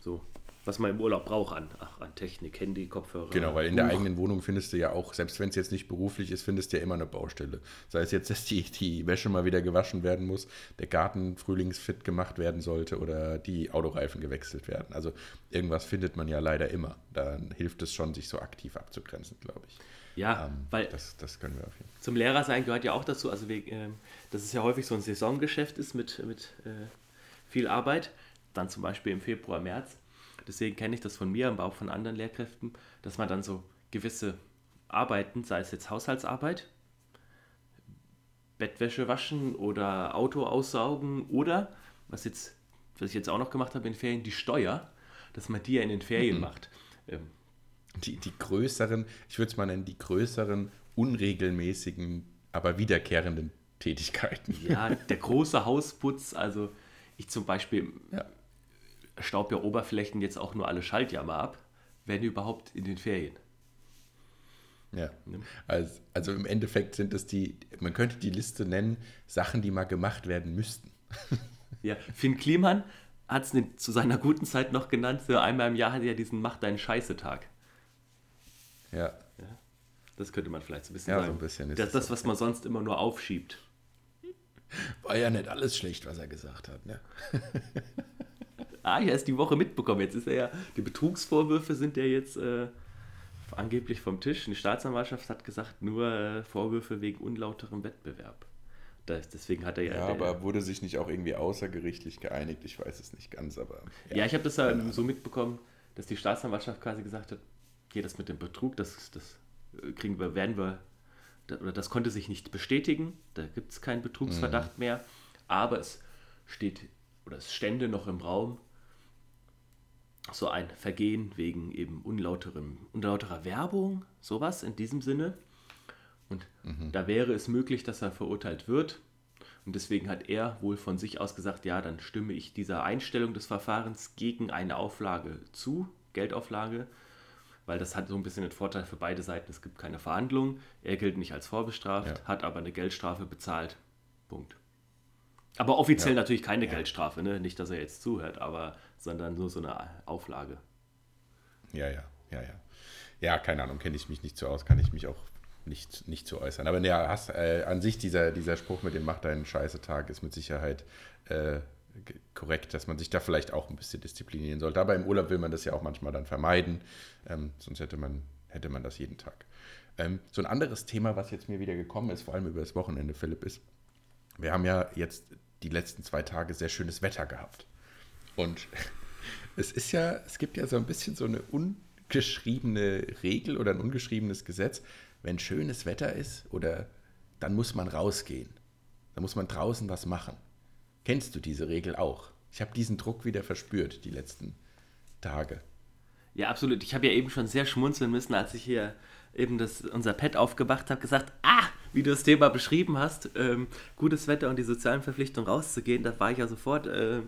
so, was man im Urlaub braucht an, ach, an Technik, Handy, Kopfhörer. Genau, weil in der Buch. eigenen Wohnung findest du ja auch, selbst wenn es jetzt nicht beruflich ist, findest du ja immer eine Baustelle. Sei es jetzt, dass die, die Wäsche mal wieder gewaschen werden muss, der Garten frühlingsfit gemacht werden sollte oder die Autoreifen gewechselt werden. Also irgendwas findet man ja leider immer. Dann hilft es schon, sich so aktiv abzugrenzen, glaube ich. Ja, Ähm, weil das, das können wir auf jeden Fall. zum Lehrer sein gehört ja auch dazu, also wir, ähm, dass es ja häufig so ein Saisongeschäft ist mit, mit äh, viel Arbeit, dann zum Beispiel im Februar, März. Deswegen kenne ich das von mir, aber auch von anderen Lehrkräften, dass man dann so gewisse Arbeiten, sei es jetzt Haushaltsarbeit, Bettwäsche waschen oder Auto aussaugen oder, was, jetzt, was ich jetzt auch noch gemacht habe in den Ferien, die Steuer, dass man die ja in den Ferien macht. Ähm, Die, die größeren, ich würde es mal nennen, die größeren, unregelmäßigen, aber wiederkehrenden Tätigkeiten. Ja, der große Hausputz, also ich zum Beispiel Ja. Staub ja Oberflächen jetzt auch nur alle Schaltjahr mal ab, wenn überhaupt in den Ferien. Ja. Also, also im Endeffekt sind es die, man könnte die Liste nennen, Sachen, die mal gemacht werden müssten. (laughs) Ja, Finn Kliman hat es zu seiner guten Zeit noch genannt, so einmal im Jahr hat er diesen Mach deinen Scheiße-Tag. Ja. Ja. Das könnte man vielleicht so ein bisschen Ja, sagen. so ein bisschen ist das, das, was man sonst immer nur aufschiebt. War ja nicht alles schlecht, was er gesagt hat. Ne? (laughs) Ah, ja, ist die Woche mitbekommen. Jetzt ist er ja, die Betrugsvorwürfe sind ja jetzt äh, angeblich vom Tisch. Die Staatsanwaltschaft hat gesagt, nur äh, Vorwürfe wegen unlauterem Wettbewerb. Das, deswegen hat er ja. Ja, aber wurde sich nicht auch irgendwie außergerichtlich geeinigt? Ich weiß es nicht ganz, aber. Ja, ich habe das ja so mitbekommen, dass die Staatsanwaltschaft quasi gesagt hat, hier das mit dem Betrug, das, das äh, kriegen wir, werden wir, oder das konnte sich nicht bestätigen, da gibt es keinen Betrugsverdacht mehr, aber es steht, oder es stände noch im Raum, so ein Vergehen wegen eben unlauterem, unlauterer Werbung, sowas in diesem Sinne. Und da wäre es möglich, dass er verurteilt wird. Und deswegen hat er wohl von sich aus gesagt, ja, dann stimme ich dieser Einstellung des Verfahrens gegen eine Auflage zu, Geldauflage, weil das hat so ein bisschen den Vorteil für beide Seiten, es gibt keine Verhandlung, er gilt nicht als vorbestraft, Ja. hat aber eine Geldstrafe bezahlt. Punkt. Aber offiziell Ja. natürlich keine Geldstrafe, ne? nicht, dass er jetzt zuhört, aber sondern nur so eine Auflage. Ja, ja, ja, ja. Ja, keine Ahnung, kenne ich mich nicht so aus, kann ich mich auch nicht, nicht zu äußern. Aber ja, hast, äh, an sich dieser, dieser Spruch mit dem Mach deinen Scheiße-Tag ist mit Sicherheit äh, korrekt, dass man sich da vielleicht auch ein bisschen disziplinieren sollte. Aber im Urlaub will man das ja auch manchmal dann vermeiden, ähm, sonst hätte man, hätte man das jeden Tag. Ähm, so ein anderes Thema, was jetzt mir wieder gekommen ist, vor allem über das Wochenende, Philipp, ist, wir haben ja jetzt die letzten zwei Tage sehr schönes Wetter gehabt. Und es ist ja, es gibt ja so ein bisschen so eine ungeschriebene Regel oder ein ungeschriebenes Gesetz. Wenn schönes Wetter ist oder dann muss man rausgehen. Dann muss man draußen was machen. Kennst du diese Regel auch? Ich habe diesen Druck wieder verspürt die letzten Tage. Ja, absolut. Ich habe ja eben schon sehr schmunzeln müssen, als ich hier eben das, unser Pad aufgemacht habe, gesagt, ah, wie du das Thema beschrieben hast, ähm, gutes Wetter und die sozialen Verpflichtungen rauszugehen, da war ich ja sofort, äh,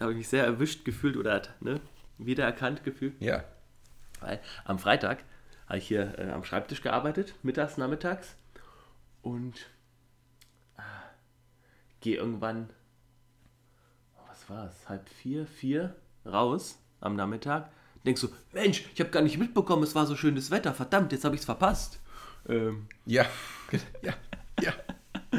habe ich mich sehr erwischt gefühlt oder ne, wiedererkannt gefühlt. Ja, Weil am Freitag habe ich hier äh, am Schreibtisch gearbeitet, mittags, nachmittags. Und ah, gehe irgendwann, was war es, halb vier, vier raus am Nachmittag. Denkst du, Mensch, ich habe gar nicht mitbekommen, es war so schönes Wetter, verdammt, jetzt habe ich es verpasst. Ähm, ja, (laughs) ja.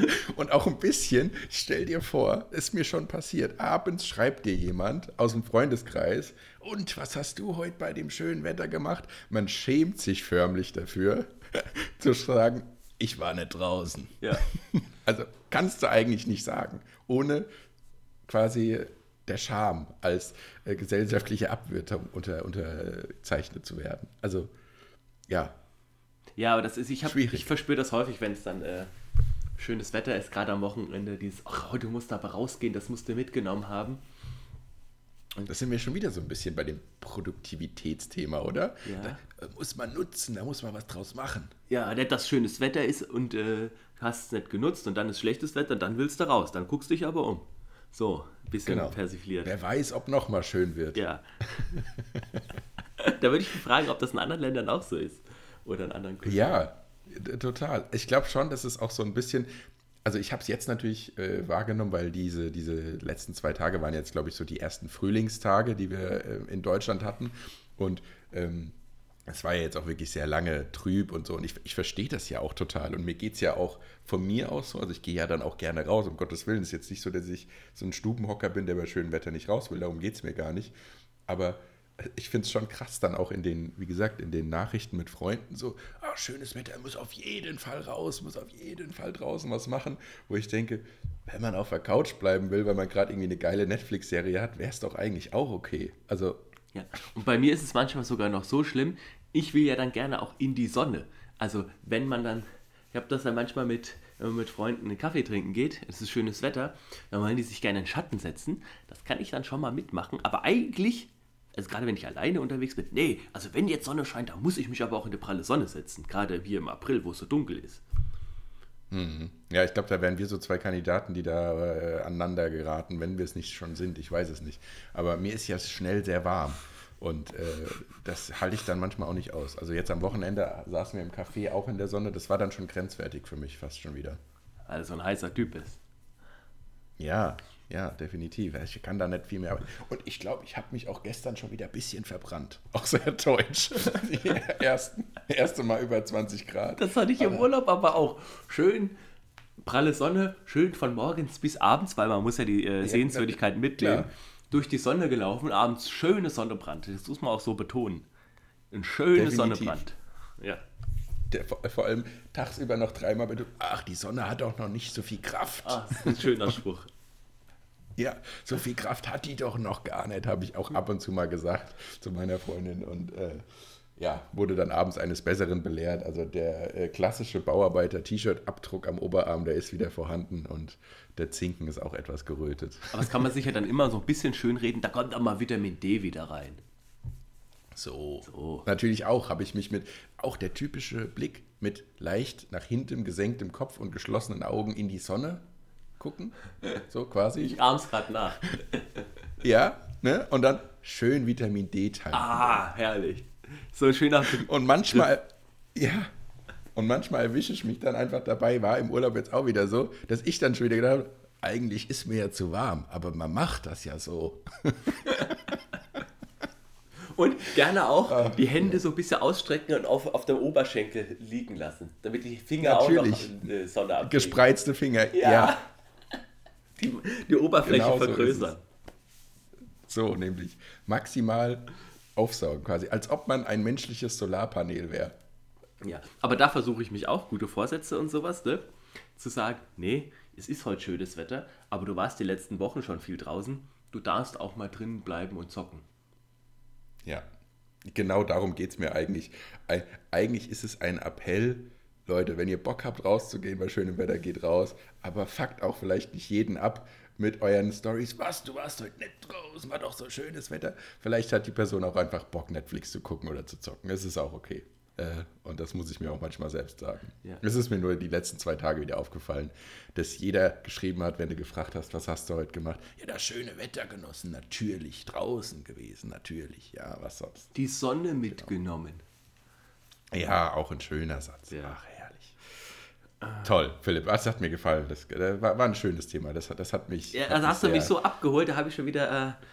(laughs) Und auch ein bisschen, stell dir vor, ist mir schon passiert. Abends schreibt dir jemand aus dem Freundeskreis, und was hast du heute bei dem schönen Wetter gemacht? Man schämt sich förmlich dafür, (laughs) zu sagen, ich war nicht draußen. ja. (laughs) Also kannst du eigentlich nicht sagen, ohne quasi der Scham als äh, gesellschaftliche Abwertung unter, unterzeichnet zu werden. Also, ja, Ja, aber das ist, ich, hab- ich verspüre das häufig, wenn es dann äh, schönes Wetter ist, gerade am Wochenende, dieses, ach, heute musst du aber rausgehen, das musst du mitgenommen haben. Das sind wir schon wieder so ein bisschen bei dem Produktivitätsthema, oder? Ja. Da äh, muss man nutzen, da muss man was draus machen. Ja, nicht, dass schönes Wetter ist und äh, hast es nicht genutzt und dann ist schlechtes Wetter, dann willst du raus, dann guckst dich aber um. So, ein bisschen Genau. persifliert. Wer weiß, ob noch mal schön wird. Ja. (laughs) (laughs) da würde ich mich fragen, ob das in anderen Ländern auch so ist. Oder in anderen Kulturen. Ja, total. Ich glaube schon, dass es auch so ein bisschen. Also ich habe es jetzt natürlich äh, wahrgenommen, weil diese, diese letzten zwei Tage waren jetzt, glaube ich, so die ersten Frühlingstage, die wir äh, in Deutschland hatten. Und ähm, es war ja jetzt auch wirklich sehr lange trüb und so. Und ich, ich verstehe das ja auch total. Und mir geht es ja auch von mir aus so. Also ich gehe ja dann auch gerne raus, um Gottes Willen. Es ist jetzt nicht so, dass ich so ein Stubenhocker bin, der bei schönem Wetter nicht raus will. Darum geht es mir gar nicht. Aber ich finde es schon krass dann auch in den, wie gesagt, in den Nachrichten mit Freunden so, ah, schönes Wetter, muss auf jeden Fall raus, muss auf jeden Fall draußen was machen, wo ich denke, wenn man auf der Couch bleiben will, weil man gerade irgendwie eine geile Netflix-Serie hat, wäre es doch eigentlich auch okay. Also, Ja. Und bei mir ist es manchmal sogar noch so schlimm, ich will ja dann gerne auch in die Sonne. Also wenn man dann, ich habe das dann manchmal mit, wenn man mit Freunden einen Kaffee trinken geht, es ist schönes Wetter, dann wollen die sich gerne in den Schatten setzen. Das kann ich dann schon mal mitmachen. Aber eigentlich, also gerade wenn ich alleine unterwegs bin, nee, also wenn jetzt Sonne scheint, dann muss ich mich aber auch in die pralle Sonne setzen. Gerade wie im April, wo es so dunkel ist. ja, ich glaube, da wären wir so zwei Kandidaten, die da äh, aneinander geraten, wenn wir es nicht schon sind. Ich weiß es nicht. Aber mir ist ja schnell sehr warm. Und äh, das halte ich dann manchmal auch nicht aus. Also jetzt am Wochenende saßen wir im Café auch in der Sonne. Das war dann schon grenzwertig für mich fast schon wieder. Also ein heißer Typ ist. Ja, ja, definitiv. Ich kann da nicht viel mehr. Und ich glaube, ich habe mich auch gestern schon wieder ein bisschen verbrannt. (laughs) Auch sehr deutsch. Ersten, erste Mal über 20 Grad. Das hatte ich im Urlaub aber auch. Schön pralle Sonne, schön von morgens bis abends, weil man muss ja die äh, Sehenswürdigkeiten mitnehmen. Klar. Durch die Sonne gelaufen, abends schöne Sonnenbrand. Das muss man auch so betonen. Ein schönes Sonnenbrand. Ja. Der, vor allem tagsüber noch dreimal betont, ach, die Sonne hat auch noch nicht so viel Kraft. Ah, das ist ein schöner (laughs) Spruch. Ja, so viel Kraft hat die doch noch gar nicht, habe ich auch ab und zu mal gesagt zu meiner Freundin. Und äh, ja, wurde dann abends eines Besseren belehrt. Also der äh, klassische Bauarbeiter-T-Shirt-Abdruck am Oberarm, der ist wieder vorhanden und der Zinken ist auch etwas gerötet. Aber das kann man sich ja dann immer so ein bisschen schönreden, da kommt auch mal Vitamin D wieder rein. So. so. Natürlich auch, habe ich mich mit, auch der typische Blick mit leicht nach hinten gesenktem Kopf und geschlossenen Augen in die Sonne gucken. So quasi. Ich ahm's gerade nach. ja, ne? Und dann schön Vitamin D tanken. Ah, herrlich. So ein schöner. Und manchmal, ja. Und manchmal erwische ich mich dann einfach dabei, war im Urlaub jetzt auch wieder so, dass ich dann schon wieder gedacht habe, eigentlich ist mir ja zu warm, aber man macht das ja so. (laughs) Und gerne auch ah, die Hände so ein bisschen ausstrecken und auf, auf dem Oberschenkel liegen lassen, damit die Finger Natürlich. auch noch die Sonne abkriegen. Gespreizte Finger, ja. ja die, die Oberfläche genau vergrößern. So, so, nämlich maximal aufsaugen, quasi, als ob man ein menschliches Solarpanel wäre. Ja, aber da versuche ich mich auch, gute Vorsätze und sowas, ne? Zu sagen, nee, es ist heute schönes Wetter, aber du warst die letzten Wochen schon viel draußen, du darfst auch mal drinnen bleiben und zocken. Ja, genau darum geht es mir eigentlich. Eigentlich ist es ein Appell, Leute, wenn ihr Bock habt rauszugehen bei schönem Wetter, geht raus. Aber fuckt auch vielleicht nicht jeden ab mit euren Stories. Was, du warst heute nicht draußen, war doch so schönes Wetter. Vielleicht hat die Person auch einfach Bock, Netflix zu gucken oder zu zocken. Es ist auch okay. Äh, und das muss ich mir auch manchmal selbst sagen. Ja. Es ist mir nur die letzten zwei Tage wieder aufgefallen, dass jeder geschrieben hat, wenn du gefragt hast, was hast du heute gemacht? Ja, das schöne Wetter genossen, natürlich. Draußen gewesen, natürlich. Ja, was sonst. Die Sonne mitgenommen. Ja, auch ein schöner Satz. Ja. Ach. Toll, Philipp, das hat mir gefallen. Das, das war, ein schönes Thema. Das, das hat mich. Ja, da hast du mich so abgeholt, da habe ich schon wieder. Äh,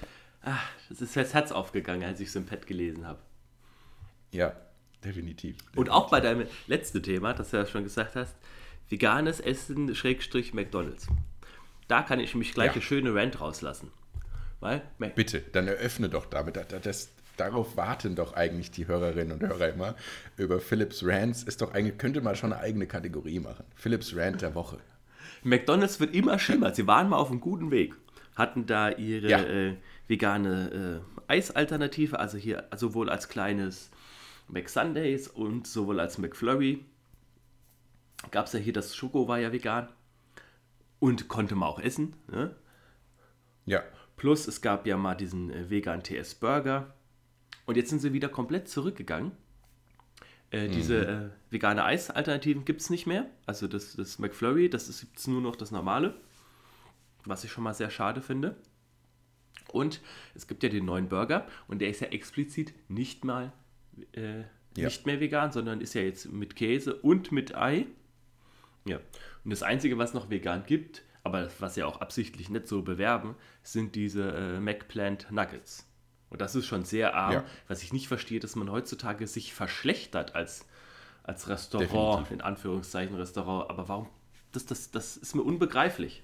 ach, das ist das Herz aufgegangen, als ich es im Pad gelesen habe. Ja, definitiv, definitiv. Und auch bei deinem letzten Thema, das du ja schon gesagt hast: veganes Essen, Schrägstrich McDonalds. Da kann ich mich gleich ja. eine schöne Rant rauslassen. Weil, Bitte, dann eröffne doch damit. Das, darauf warten doch eigentlich die Hörerinnen und Hörer immer. Über Philips Rants ist doch eigentlich, könnte man schon eine eigene Kategorie machen. Philips Rant der Woche. McDonalds wird immer schlimmer. Sie waren mal auf einem guten Weg. Hatten da ihre ja. äh, vegane äh, Eisalternative, also hier sowohl als kleines McSundays und sowohl als McFlurry. Gab es ja hier, das Schoko war ja vegan. Und konnte man auch essen. Ne? Ja. Plus es gab ja mal diesen äh, vegan TS Burger. Und jetzt sind sie wieder komplett zurückgegangen. Äh, diese mhm. äh, vegane Eis-Alternativen gibt es nicht mehr. Also das, das McFlurry, das ist jetzt nur noch das normale. Was ich schon mal sehr schade finde. Und es gibt ja den neuen Burger und der ist ja explizit nicht mal äh, ja. nicht mehr vegan, sondern ist ja jetzt mit Käse und mit Ei. Ja. Und das Einzige, was noch vegan gibt, aber was sie auch absichtlich nicht so bewerben, sind diese äh, McPlant Nuggets. Und das ist schon sehr arm. Ja. Was ich nicht verstehe, dass man heutzutage sich verschlechtert als, als Restaurant, Definitiv. in Anführungszeichen Restaurant. Aber warum? Das, das, das ist mir unbegreiflich.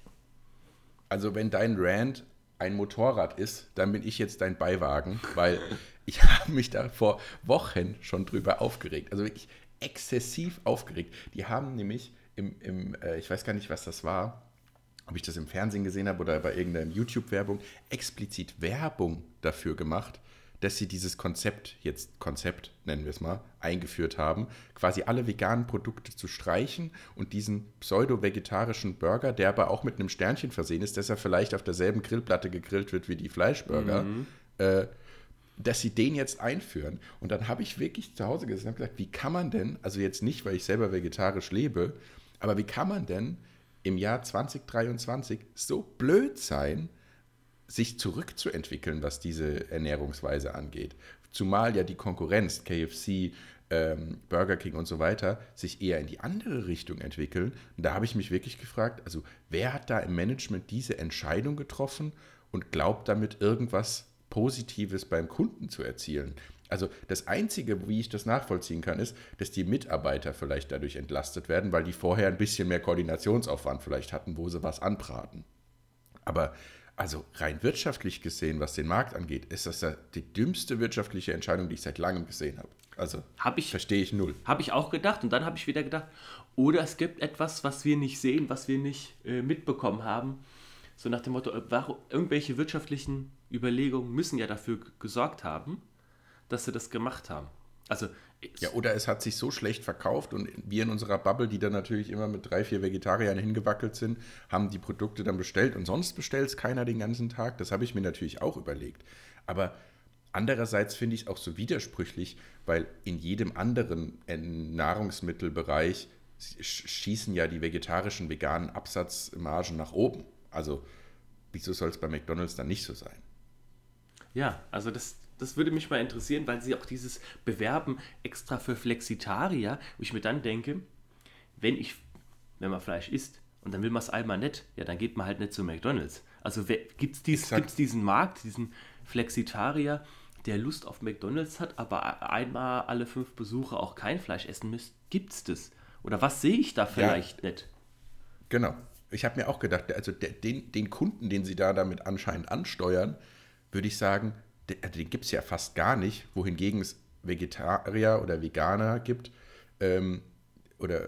Also, wenn dein Rand ein Motorrad ist, dann bin ich jetzt dein Beiwagen, (laughs) weil ich habe mich da vor Wochen schon drüber aufgeregt. Also wirklich exzessiv aufgeregt. Die haben nämlich im, im äh, ich weiß gar nicht, was das war, ob ich das im Fernsehen gesehen habe oder bei irgendeiner YouTube-Werbung, explizit Werbung dafür gemacht, dass sie dieses Konzept, jetzt Konzept nennen wir es mal, eingeführt haben, quasi alle veganen Produkte zu streichen und diesen pseudo-vegetarischen Burger, der aber auch mit einem Sternchen versehen ist, dass er vielleicht auf derselben Grillplatte gegrillt wird wie die Fleischburger, mhm. äh, dass sie den jetzt einführen. Und dann habe ich wirklich zu Hause gesessen und gesagt, wie kann man denn, also jetzt nicht, weil ich selber vegetarisch lebe, aber wie kann man denn im Jahr 2023 so blöd sein sich zurückzuentwickeln, was diese Ernährungsweise angeht. Zumal ja die Konkurrenz, KFC, ähm, Burger King und so weiter, sich eher in die andere Richtung entwickeln. Und da habe ich mich wirklich gefragt, also wer hat da im Management diese Entscheidung getroffen und glaubt damit irgendwas Positives beim Kunden zu erzielen? Also das Einzige, wie ich das nachvollziehen kann, ist, dass die Mitarbeiter vielleicht dadurch entlastet werden, weil die vorher ein bisschen mehr Koordinationsaufwand vielleicht hatten, wo sie was anbraten. Aber also rein wirtschaftlich gesehen, was den Markt angeht, ist das ja die dümmste wirtschaftliche Entscheidung, die ich seit langem gesehen habe. Also Hab ich- verstehe ich null. Habe ich auch gedacht und dann habe ich wieder gedacht, oder es gibt etwas, was wir nicht sehen, was wir nicht äh, mitbekommen haben. So nach dem Motto, äh, warum, irgendwelche wirtschaftlichen Überlegungen müssen ja dafür gesorgt haben, dass sie das gemacht haben. Also, Ja, oder es hat sich so schlecht verkauft und wir in unserer Bubble, die dann natürlich immer mit drei, vier Vegetariern hingewackelt sind, haben die Produkte dann bestellt und sonst bestellt es keiner den ganzen Tag. Das habe ich mir natürlich auch überlegt. Aber andererseits finde ich es auch so widersprüchlich, weil in jedem anderen äh, Nahrungsmittelbereich sch- schießen ja die vegetarischen, veganen Absatzmargen nach oben. Also wieso soll es bei McDonald's dann nicht so sein? ja, also das, das würde mich mal interessieren, weil sie auch dieses Bewerben extra für Flexitarier, wo ich mir dann denke, wenn ich, wenn man Fleisch isst und dann will man es einmal nicht, ja, dann geht man halt nicht zu McDonalds. Also gibt es dies, gibt's diesen Markt, diesen Flexitarier, der Lust auf McDonalds hat, aber einmal alle fünf Besucher auch kein Fleisch essen müsst? Gibt es das? Oder was sehe ich da vielleicht nicht? Genau. Ich habe mir auch gedacht, also der, den, den Kunden, den sie da damit anscheinend ansteuern, würde ich sagen, der, also den gibt es ja fast gar nicht, wohingegen es Vegetarier oder Veganer gibt, ähm, oder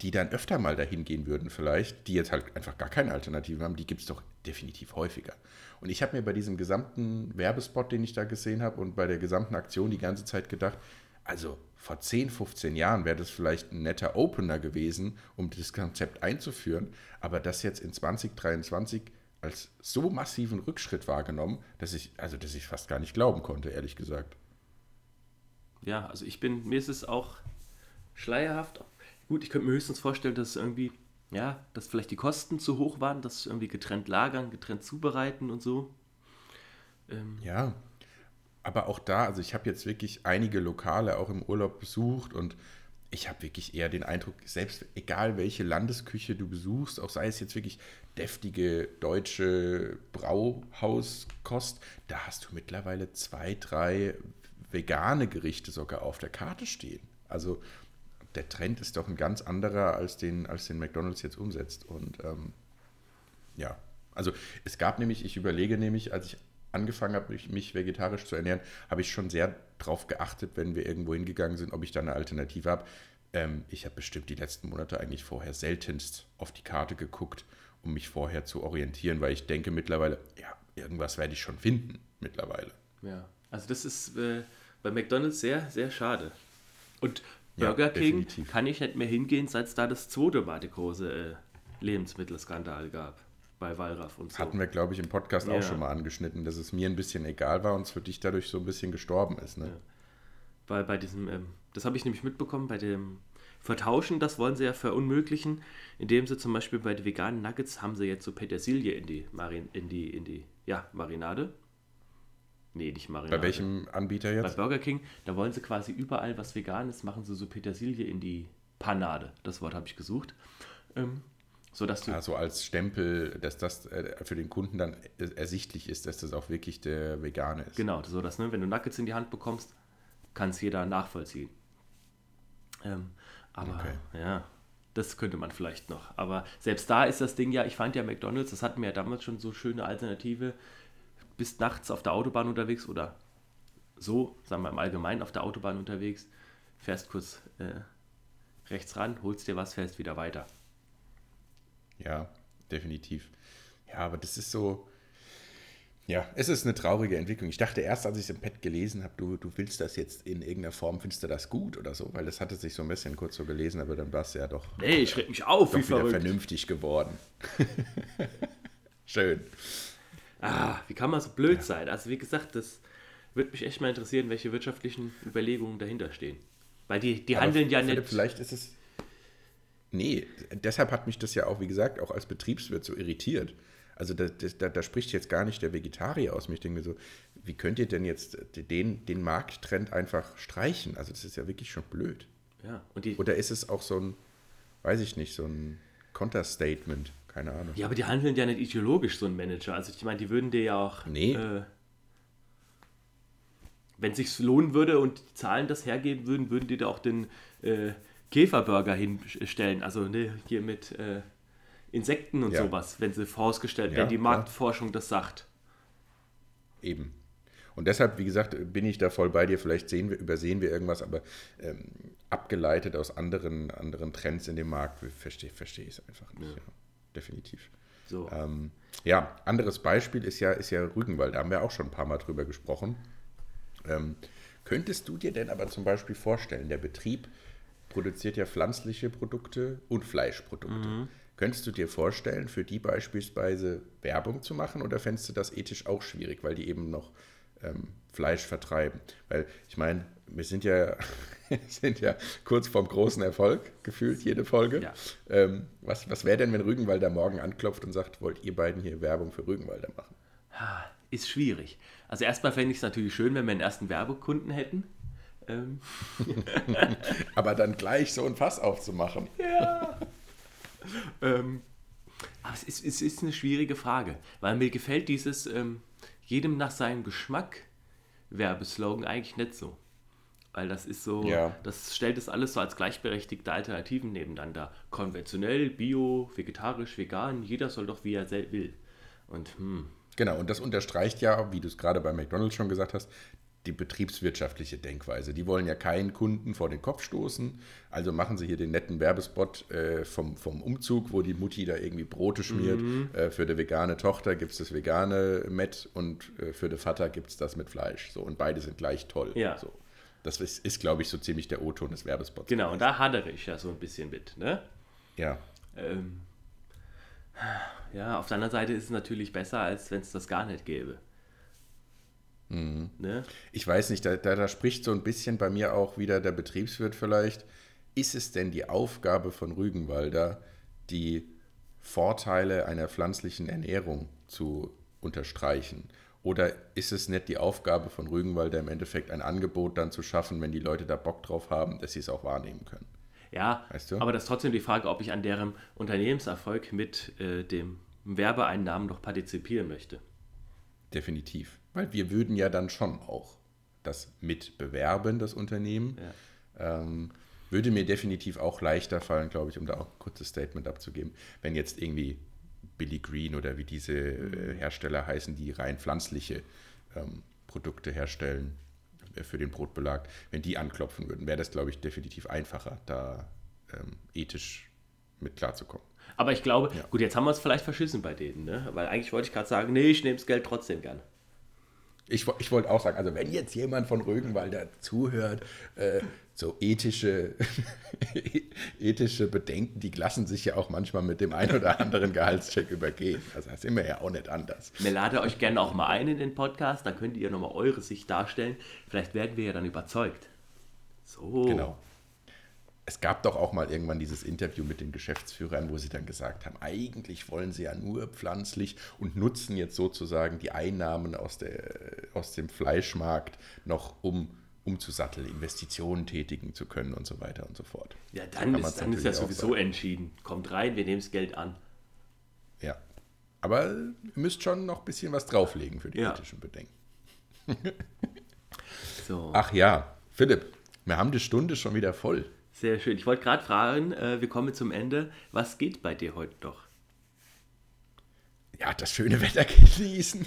die dann öfter mal dahin gehen würden vielleicht, die jetzt halt einfach gar keine Alternativen haben, die gibt es doch definitiv häufiger. Und ich habe mir bei diesem gesamten Werbespot, den ich da gesehen habe und bei der gesamten Aktion die ganze Zeit gedacht, also vor 10, 15 Jahren wäre das vielleicht ein netter Opener gewesen, um das Konzept einzuführen, aber das jetzt in 2023 als so massiven Rückschritt wahrgenommen, dass ich, also dass ich fast gar nicht glauben konnte, ehrlich gesagt. Ja, also ich bin, mir ist es auch schleierhaft. Gut, ich könnte mir höchstens vorstellen, dass es irgendwie, ja, dass vielleicht die Kosten zu hoch waren, dass es irgendwie getrennt lagern, getrennt zubereiten und so. Ähm, Ja, aber auch da, also ich habe jetzt wirklich einige Lokale auch im Urlaub besucht und ich habe wirklich eher den Eindruck, selbst egal welche Landesküche du besuchst, auch sei es jetzt wirklich deftige deutsche Brauhauskost, da hast du mittlerweile zwei, drei vegane Gerichte sogar auf der Karte stehen. Also der Trend ist doch ein ganz anderer, als den, als den McDonald's jetzt umsetzt. Und ähm, ja, also es gab nämlich, ich überlege nämlich, als ich angefangen habe, mich, mich vegetarisch zu ernähren, habe ich schon sehr darauf geachtet, wenn wir irgendwo hingegangen sind, ob ich da eine Alternative habe. Ähm, ich habe bestimmt die letzten Monate eigentlich vorher seltenst auf die Karte geguckt, um mich vorher zu orientieren, weil ich denke mittlerweile, ja, irgendwas werde ich schon finden mittlerweile. ja, also das ist äh, bei McDonalds sehr, sehr schade. Und Ja, Burger King definitiv. kann ich nicht mehr hingehen, seit es da das zweite Mal die große äh, Lebensmittelskandal gab. Bei Wallraff und so. Hatten wir, glaube ich, im Podcast Ja. auch schon mal angeschnitten, dass es mir ein bisschen egal war und es für dich dadurch so ein bisschen gestorben ist. Ne? Bei, bei diesem, ähm, das habe ich nämlich mitbekommen, bei dem Vertauschen, das wollen sie ja verunmöglichen, indem sie zum Beispiel bei den veganen Nuggets haben sie jetzt so Petersilie in die, Marin, in die, in die, ja, Marinade. Nee, nicht Marinade. Bei welchem Anbieter Bei jetzt? Burger King, da wollen sie quasi überall was vegan ist, machen sie so Petersilie in die Panade. Das Wort habe ich gesucht. Ähm, so dass du, Also als Stempel, dass das äh, für den Kunden dann ersichtlich ist, dass das auch wirklich der vegane ist. Genau, so dass, ne, wenn du Nuggets in die Hand bekommst, kann es jeder nachvollziehen. Ähm, aber Okay. ja, das könnte man vielleicht noch. Aber selbst da ist das Ding ja, ich fand ja McDonalds, das hatten wir ja damals schon so schöne Alternative, bist nachts auf der Autobahn unterwegs oder so, sagen wir im Allgemeinen auf der Autobahn unterwegs, fährst kurz äh, rechts ran, holst dir was, fährst wieder weiter. Ja, definitiv. Ja, aber das ist so. Ja, es ist eine traurige Entwicklung. Ich dachte erst, als ich es im Pad gelesen habe, du, du willst das jetzt in irgendeiner Form, findest du das gut oder so, weil das hatte sich so ein bisschen kurz so gelesen, aber dann war es ja doch, Nee, ich schreck mich auf, doch wie verrückt. vernünftig geworden. (laughs) Schön. Ah, wie kann man so blöd sein? Also wie gesagt, das würde mich echt mal interessieren, welche wirtschaftlichen Überlegungen dahinter stehen. Weil die, die Aber handeln ja Philipp, nicht. Vielleicht ist es. Nee, deshalb hat mich das ja auch, wie gesagt, auch als Betriebswirt so irritiert. Also da, da, da, spricht jetzt gar nicht der Vegetarier aus mir. Ich denke mir so, wie könnt ihr denn jetzt den, den Markttrend einfach streichen? Also das ist ja wirklich schon blöd. Ja, Oder ist es auch so ein, weiß ich nicht, so ein Konterstatement? Keine Ahnung. Ja, aber die handeln ja nicht ideologisch, so ein Manager. Also ich meine, die würden dir ja auch... Nee. Äh, wenn es sich lohnen würde und die Zahlen das hergeben würden, würden die da auch den äh, Käferburger hinstellen. Also ne, hier mit äh, Insekten und ja. sowas, wenn sie vorausgestellt, ja, wenn die Marktforschung ja. das sagt. Eben. Und deshalb, wie gesagt, bin ich da voll bei dir. Vielleicht sehen wir, übersehen wir irgendwas, aber ähm, abgeleitet aus anderen, anderen Trends in dem Markt, verstehe versteh ich es einfach nicht. Definitiv. So. Ähm, ja, anderes Beispiel ist ja, ist ja Rügenwald. Da haben wir auch schon ein paar Mal drüber gesprochen. Ähm, könntest du dir denn aber zum Beispiel vorstellen, der Betrieb produziert ja pflanzliche Produkte und Fleischprodukte. Mhm. Könntest du dir vorstellen, für die beispielsweise Werbung zu machen oder fändest du das ethisch auch schwierig, weil die eben noch ähm, Fleisch vertreiben? Weil ich meine, wir sind ja, (laughs) sind ja kurz vorm großen Erfolg gefühlt, jede Folge. Ja. Ähm, was was wäre denn, wenn Rügenwalder morgen anklopft und sagt, wollt ihr beiden hier Werbung für Rügenwalder machen? Ist schwierig. Also erstmal fände ich es natürlich schön, wenn wir einen ersten Werbekunden hätten. Ähm. (laughs) Aber dann gleich so ein Fass aufzumachen. Ja. ähm, aber es ist, es ist eine schwierige Frage, weil mir gefällt dieses ähm, jedem nach seinem Geschmack Werbeslogan eigentlich nicht so. Weil das ist so, ja. das stellt es alles so als gleichberechtigte Alternativen nebeneinander. Konventionell, bio, vegetarisch, vegan, jeder soll doch wie er will. Und hm. Genau, und das unterstreicht ja, wie du es gerade bei McDonalds schon gesagt hast, die betriebswirtschaftliche Denkweise. Die wollen ja keinen Kunden vor den Kopf stoßen. Also machen sie hier den netten Werbespot äh, vom, vom Umzug, wo die Mutti da irgendwie Brote schmiert. Mhm. Äh, für die vegane Tochter gibt es das vegane Met und äh, für den Vater gibt es das mit Fleisch. So, und beide sind gleich toll. Ja. So. Das ist, ist glaube ich, so ziemlich der O-Ton des Werbespots. Genau, und da hadere ich ja so ein bisschen mit. Ne? Ja. Ähm, ja, auf der anderen Seite ist es natürlich besser, als wenn es das gar nicht gäbe. Mhm. Ne? Ich weiß nicht, da, da, da, spricht so ein bisschen bei mir auch wieder der Betriebswirt vielleicht. Ist es denn die Aufgabe von Rügenwalder, die Vorteile einer pflanzlichen Ernährung zu unterstreichen? Oder ist es nicht die Aufgabe von Rügenwalder im Endeffekt ein Angebot dann zu schaffen, wenn die Leute da Bock drauf haben, dass sie es auch wahrnehmen können? Ja, weißt du? aber das ist trotzdem die Frage, ob ich an deren Unternehmenserfolg mit äh, dem Werbeeinnahmen noch partizipieren möchte. Definitiv. Weil wir würden ja dann schon auch das mitbewerben, das Unternehmen. Ja. Ähm, würde mir definitiv auch leichter fallen, glaube ich, um da auch ein kurzes Statement abzugeben, wenn jetzt irgendwie Billy Green oder wie diese äh, Hersteller heißen, die rein pflanzliche ähm, Produkte herstellen äh, für den Brotbelag, wenn die anklopfen würden, wäre das, glaube ich, definitiv einfacher, da ähm, ethisch mit klarzukommen. Aber ich glaube, ja. gut, jetzt haben wir es vielleicht verschissen bei denen, ne? weil eigentlich wollte ich gerade sagen, nee, ich nehme das Geld trotzdem gern. Ich, ich wollte auch sagen, also wenn jetzt jemand von Rögenwalder zuhört, äh, so ethische, (laughs) ethische Bedenken, die lassen sich ja auch manchmal mit dem einen oder anderen Gehaltscheck übergehen. Also das sind wir ja auch nicht anders. Wir laden euch gerne auch mal ein in den Podcast, dann könnt ihr nochmal eure Sicht darstellen. Vielleicht werden wir ja dann überzeugt. So. Genau es gab doch auch mal irgendwann dieses Interview mit den Geschäftsführern, wo sie dann gesagt haben, eigentlich wollen sie ja nur pflanzlich und nutzen jetzt sozusagen die Einnahmen aus, der, aus dem Fleischmarkt noch, um umzusatteln, Investitionen tätigen zu können und so weiter und so fort. Ja, dann, ist, dann ist ja sowieso entschieden. Kommt rein, wir nehmen das Geld an. Ja, aber ihr müsst schon noch ein bisschen was drauflegen für die ja. ethischen Bedenken. so. Ach ja, Philipp, wir haben die Stunde schon wieder voll. Sehr schön. Ich wollte gerade fragen, äh, wir kommen zum Ende. Was geht bei dir heute noch? Ja, das schöne Wetter (laughs) genießen.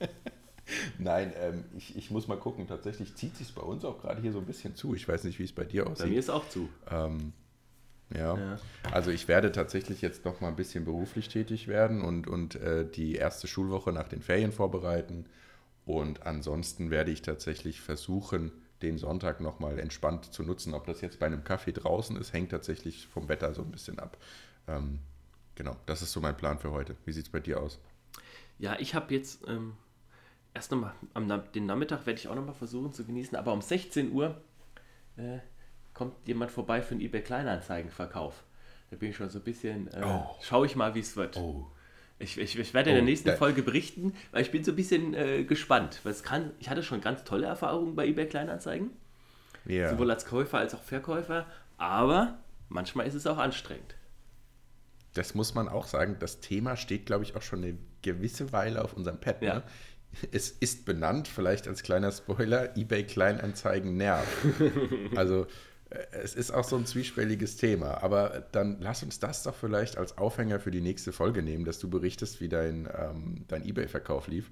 (laughs) Nein, ähm, ich, ich muss mal gucken. Tatsächlich zieht sich bei uns auch gerade hier so ein bisschen zu. Ich weiß nicht, wie es bei dir aussieht. Bei mir ist auch zu. Ähm, ja. ja. also ich werde tatsächlich jetzt noch mal ein bisschen beruflich tätig werden und, und äh, die erste Schulwoche nach den Ferien vorbereiten. Und ansonsten werde ich tatsächlich versuchen, den Sonntag nochmal entspannt zu nutzen. Ob das jetzt bei einem Kaffee draußen ist, hängt tatsächlich vom Wetter so ein bisschen ab. Ähm, genau, das ist so mein Plan für heute. Wie sieht es bei dir aus? Ja, ich habe jetzt ähm, erst nochmal, den Nachmittag werde ich auch nochmal versuchen zu genießen, aber um 16 Uhr äh, kommt jemand vorbei für einen eBay Kleinanzeigenverkauf. Da bin ich schon so ein bisschen, äh, oh. schaue ich mal, wie es wird. Oh. Ich, ich, ich werde in Oh, der nächsten da- Folge berichten, weil ich bin so ein bisschen äh, gespannt. Weil es kann, ich hatte schon ganz tolle Erfahrungen bei eBay Kleinanzeigen, Ja. sowohl als Käufer als auch Verkäufer, aber manchmal ist es auch anstrengend. Das muss man auch sagen. Das Thema steht, glaube ich, auch schon eine gewisse Weile auf unserem Pad. Ja. Ne? Es ist benannt, vielleicht als kleiner Spoiler, eBay Kleinanzeigen nervt. (laughs) also es ist auch so ein zwiespältiges Thema. Aber dann lass uns das doch vielleicht als Aufhänger für die nächste Folge nehmen, dass du berichtest, wie dein, ähm, dein eBay-Verkauf lief.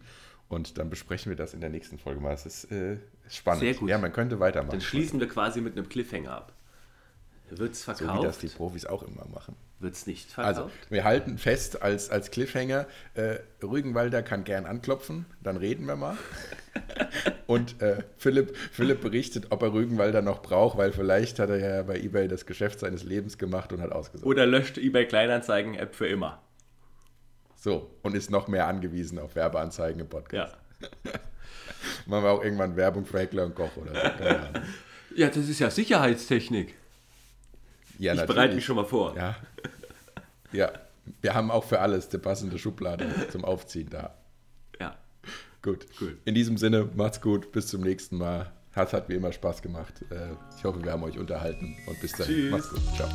Und dann besprechen wir das in der nächsten Folge mal. Es ist äh, spannend. Sehr gut. Ja, man könnte weitermachen. Dann schließen wir quasi mit einem Cliffhanger ab. Wird es so wie das verkauft? die Profis auch immer machen. Wird es nicht verkauft? Also, wir halten fest als, als Cliffhanger, äh, Rügenwalder kann gern anklopfen, dann reden wir mal. (laughs) Und äh, Philipp, Philipp berichtet, ob er Rügenwalder noch braucht, weil vielleicht hat er ja bei eBay das Geschäft seines Lebens gemacht und hat ausgesucht. Oder löscht eBay Kleinanzeigen-App für immer. So, und ist noch mehr angewiesen auf Werbeanzeigen im Podcast. Ja. (laughs) Machen wir auch irgendwann Werbung für Heckler und Koch oder so. (laughs) Ja, das ist ja Sicherheitstechnik. Ja, ich bereite mich schon mal vor. Ja. Ja, wir haben auch für alles die passende Schublade zum Aufziehen da. Ja. Gut. Cool. In diesem Sinne, macht's gut, bis zum nächsten Mal. Hat, hat wie immer Spaß gemacht. Äh, Ich hoffe, wir haben euch unterhalten und bis dahin. Tschüss. Macht's gut. Ciao.